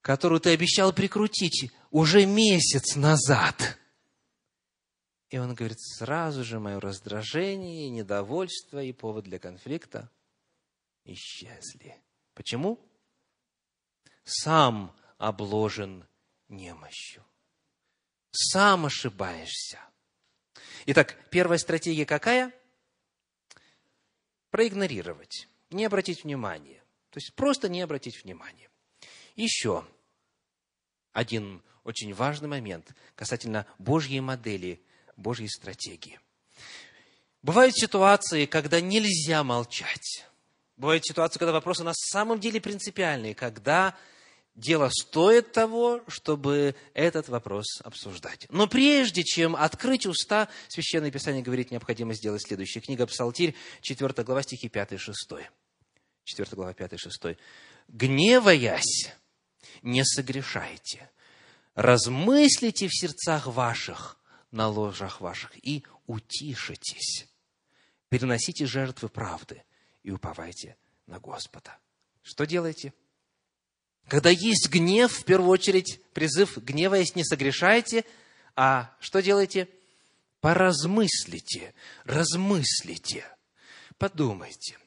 которую ты обещал прикрутить уже месяц назад. И он говорит, сразу же мое раздражение, недовольство и повод для конфликта исчезли. Почему? Сам обложен немощью. Сам ошибаешься. Итак, первая стратегия какая? Проигнорировать, не обратить внимания. То есть просто не обратить внимания. Еще один очень важный момент касательно Божьей модели, Божьей стратегии. Бывают ситуации, когда нельзя молчать. Бывают ситуации, когда вопросы на самом деле принципиальные, когда дело стоит того, чтобы этот вопрос обсуждать. Но прежде чем открыть уста, Священное Писание говорит, необходимо сделать следующее. Книга Псалтирь, 4 глава, стихи 5 и 6. 4 глава, 5 и 6. «Гневаясь, не согрешайте, размыслите в сердцах ваших, на ложах ваших, и утишитесь. Переносите жертвы правды и уповайте на Господа». Что делаете? Когда есть гнев, в первую очередь, призыв «гневаясь, не согрешайте», а что делаете? Поразмыслите, размыслите, подумайте.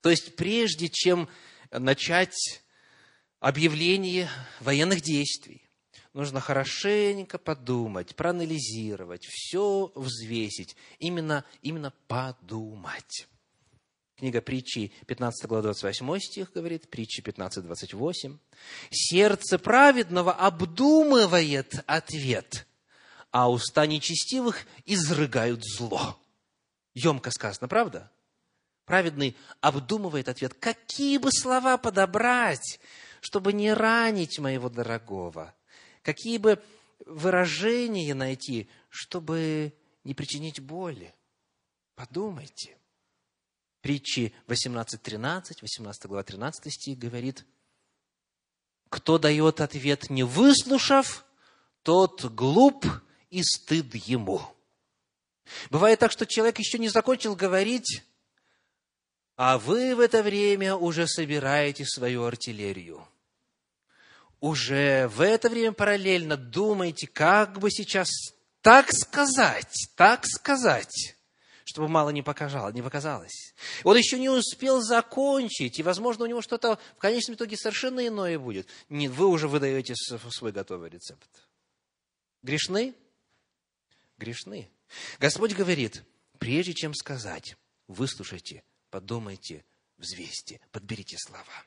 То есть, прежде чем начать объявление военных действий, нужно хорошенько подумать, проанализировать, все взвесить, именно, именно подумать. Книга притчи, 15 глава, 28 стих говорит, притчи 15, 28. «Сердце праведного обдумывает ответ, а уста нечестивых изрыгают зло». Емко сказано, правда? Праведный обдумывает ответ, какие бы слова подобрать, чтобы не ранить моего дорогого, какие бы выражения найти, чтобы не причинить боли. Подумайте. Притчи 18.13, 18 глава 13 стих говорит, кто дает ответ, не выслушав, тот глуп и стыд ему. Бывает так, что человек еще не закончил говорить, а вы в это время уже собираете свою артиллерию. Уже в это время параллельно думаете, как бы сейчас так сказать, так сказать, чтобы мало не, показало, не показалось. Он еще не успел закончить, и, возможно, у него что-то в конечном итоге совершенно иное будет. Нет, вы уже выдаете свой готовый рецепт. Грешны? Грешны. Господь говорит, прежде чем сказать, выслушайте, подумайте, взвесьте, подберите слова.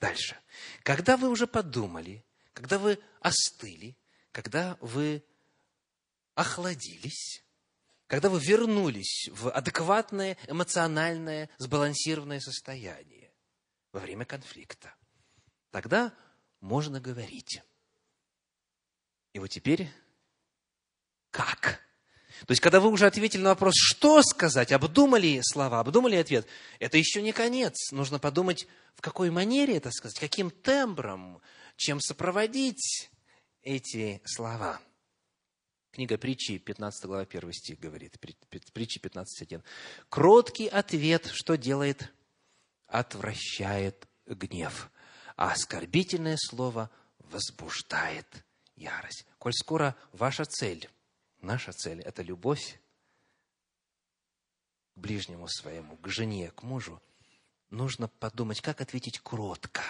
Дальше. Когда вы уже подумали, когда вы остыли, когда вы охладились, когда вы вернулись в адекватное, эмоциональное, сбалансированное состояние во время конфликта, тогда можно говорить. И вот теперь как? То есть, когда вы уже ответили на вопрос, что сказать, обдумали слова, обдумали ответ, это еще не конец. Нужно подумать, в какой манере это сказать, каким тембром, чем сопроводить эти слова. Книга притчи, 15 глава, 1 стих говорит, притчи 15.1. Кроткий ответ, что делает? Отвращает гнев, а оскорбительное слово возбуждает ярость. Коль скоро ваша цель, наша цель – это любовь к ближнему своему, к жене, к мужу, нужно подумать, как ответить кротко,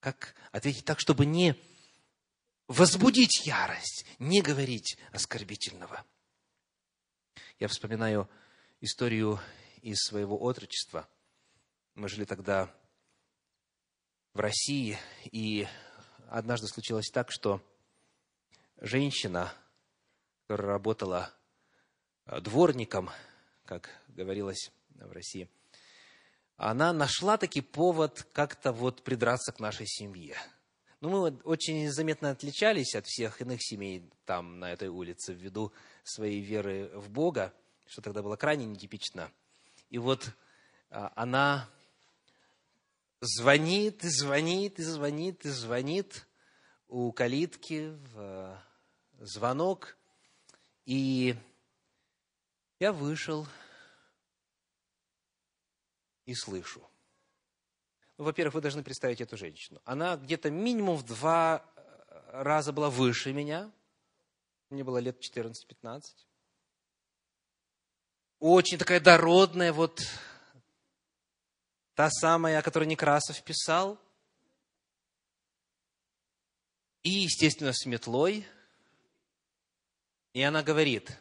как ответить так, чтобы не возбудить ярость, не говорить оскорбительного. Я вспоминаю историю из своего отрочества. Мы жили тогда в России, и однажды случилось так, что женщина, которая работала дворником, как говорилось в России, она нашла таки повод как-то вот придраться к нашей семье – ну, мы очень заметно отличались от всех иных семей там, на этой улице, ввиду своей веры в Бога, что тогда было крайне нетипично. И вот а, она звонит, и звонит, и звонит, и звонит у калитки в а, звонок. И я вышел и слышу. Ну, во-первых, вы должны представить эту женщину. Она где-то минимум в два раза была выше меня. Мне было лет 14-15. Очень такая дородная, вот та самая, о которой Некрасов писал. И, естественно, с метлой. И она говорит,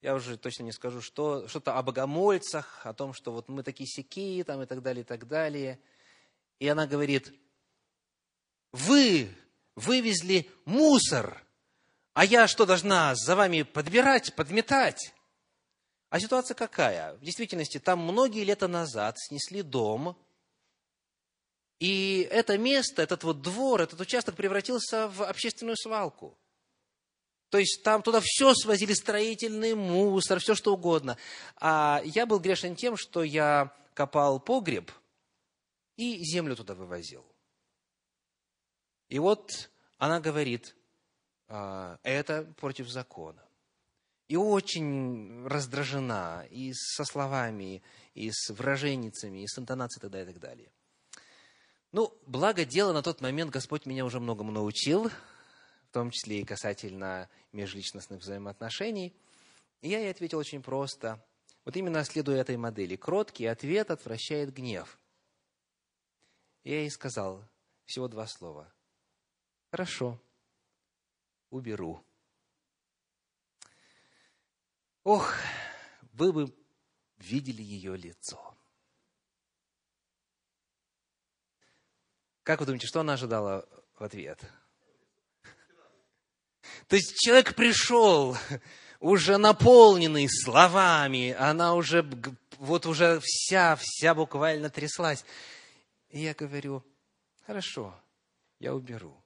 я уже точно не скажу, что, что-то о богомольцах, о том, что вот мы такие сякие, там и так далее, и так далее. И она говорит, вы вывезли мусор, а я что, должна за вами подбирать, подметать? А ситуация какая? В действительности, там многие лета назад снесли дом, и это место, этот вот двор, этот участок превратился в общественную свалку. То есть там туда все свозили, строительный мусор, все что угодно. А я был грешен тем, что я копал погреб и землю туда вывозил. И вот она говорит, «А, это против закона. И очень раздражена и со словами, и с выраженницами, и с интонацией и и так далее. Ну, благо дело на тот момент Господь меня уже многому научил, том числе и касательно межличностных взаимоотношений. И я ей ответил очень просто. Вот именно следуя этой модели. Кроткий ответ отвращает гнев. Я ей сказал всего два слова. Хорошо, уберу. Ох, вы бы видели ее лицо. Как вы думаете, что она ожидала в ответ? То есть человек пришел, уже наполненный словами, она уже, вот уже вся, вся буквально тряслась. И я говорю, хорошо, я уберу.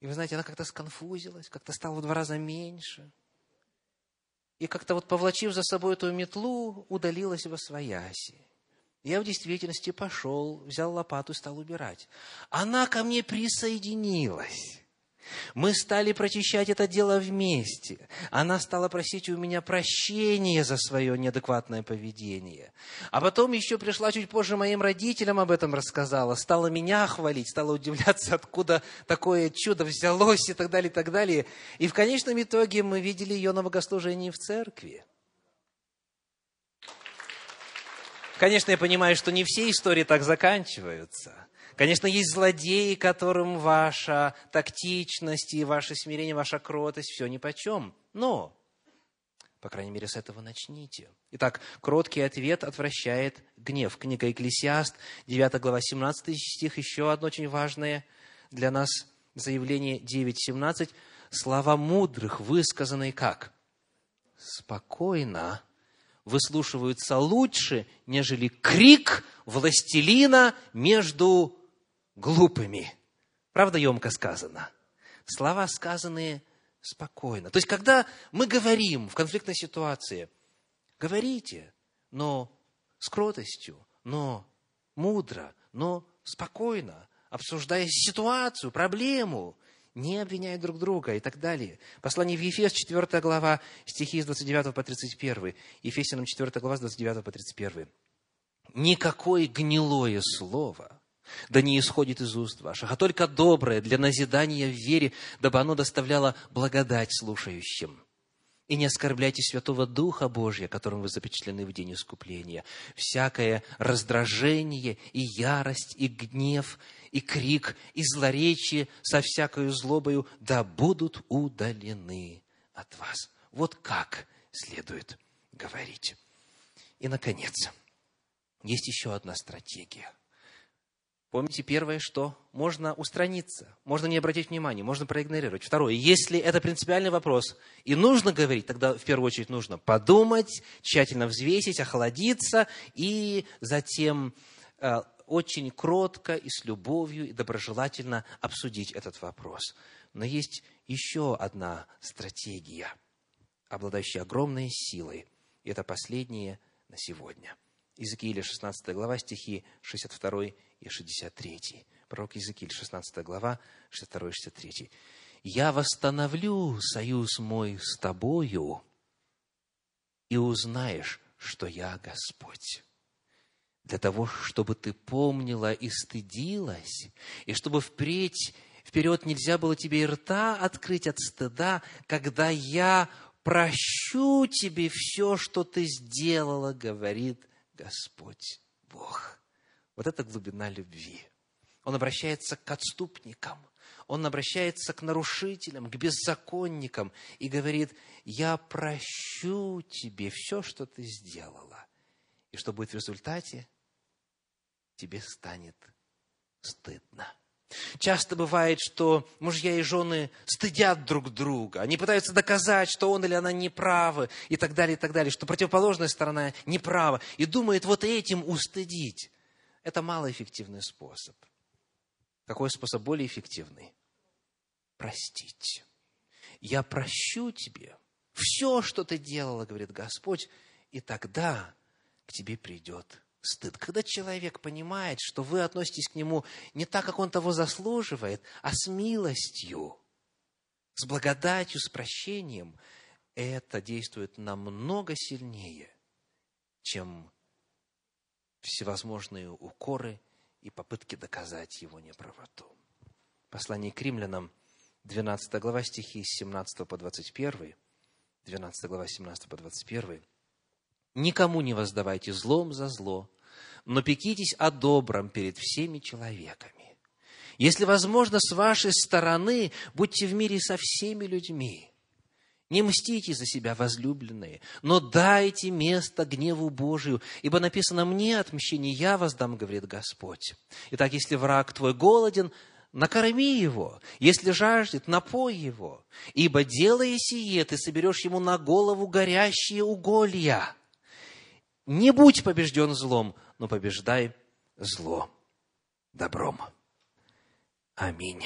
И вы знаете, она как-то сконфузилась, как-то стала в два раза меньше. И как-то вот повлачив за собой эту метлу, удалилась во свояси. Я в действительности пошел, взял лопату и стал убирать. Она ко мне присоединилась. Мы стали прочищать это дело вместе. Она стала просить у меня прощения за свое неадекватное поведение. А потом еще пришла чуть позже моим родителям об этом рассказала, стала меня хвалить, стала удивляться, откуда такое чудо взялось и так далее, и так далее. И в конечном итоге мы видели ее на богослужении в церкви. Конечно, я понимаю, что не все истории так заканчиваются. Конечно, есть злодеи, которым ваша тактичность и ваше смирение, ваша кротость, все нипочем. Но, по крайней мере, с этого начните. Итак, кроткий ответ отвращает гнев. Книга Экклесиаст, 9 глава, 17 стих, еще одно очень важное для нас заявление 9.17. Слова мудрых, высказанные как? Спокойно выслушиваются лучше, нежели крик властелина между глупыми. Правда, емко сказано? Слова сказанные спокойно. То есть, когда мы говорим в конфликтной ситуации, говорите, но с кротостью, но мудро, но спокойно, обсуждая ситуацию, проблему, не обвиняя друг друга и так далее. Послание в Ефес, 4 глава, стихи с 29 по 31. Ефесянам 4 глава, с 29 по 31. «Никакое гнилое слово, да не исходит из уст ваших, а только доброе для назидания в вере, дабы оно доставляло благодать слушающим. И не оскорбляйте Святого Духа Божия, которым вы запечатлены в день искупления. Всякое раздражение и ярость, и гнев, и крик, и злоречие со всякою злобою да будут удалены от вас. Вот как следует говорить. И, наконец, есть еще одна стратегия. Помните, первое, что можно устраниться, можно не обратить внимания, можно проигнорировать. Второе, если это принципиальный вопрос и нужно говорить, тогда в первую очередь нужно подумать, тщательно взвесить, охладиться и затем э, очень кротко и с любовью и доброжелательно обсудить этот вопрос. Но есть еще одна стратегия, обладающая огромной силой. И это последнее на сегодня. Иезекииля 16 глава, стихи 62 и 63. Пророк Иезекииль, 16 глава, 62 и 63. «Я восстановлю союз мой с тобою, и узнаешь, что я Господь. для того, чтобы ты помнила и стыдилась, и чтобы впредь, вперед нельзя было тебе и рта открыть от стыда, когда я прощу тебе все, что ты сделала, говорит Господь Бог. Вот это глубина любви. Он обращается к отступникам, он обращается к нарушителям, к беззаконникам и говорит, я прощу тебе все, что ты сделала. И что будет в результате? тебе станет стыдно. Часто бывает, что мужья и жены стыдят друг друга, они пытаются доказать, что он или она неправы, и так далее, и так далее, что противоположная сторона неправа, и думает вот этим устыдить. Это малоэффективный способ. Какой способ более эффективный? Простить. Я прощу тебе все, что ты делала, говорит Господь, и тогда к тебе придет стыд. Когда человек понимает, что вы относитесь к нему не так, как он того заслуживает, а с милостью, с благодатью, с прощением, это действует намного сильнее, чем всевозможные укоры и попытки доказать его неправоту. Послание к римлянам, 12 глава стихи с 17 по 21, 12 глава 17 по 21, Никому не воздавайте злом за зло, но пекитесь о добром перед всеми человеками. Если возможно, с вашей стороны, будьте в мире со всеми людьми. Не мстите за себя, возлюбленные, но дайте место гневу Божию, ибо написано «мне отмщение я воздам», говорит Господь. Итак, если враг твой голоден, накорми его, если жаждет, напой его, ибо делая сие, ты соберешь ему на голову горящие уголья. Не будь побежден злом, но побеждай зло добром. Аминь.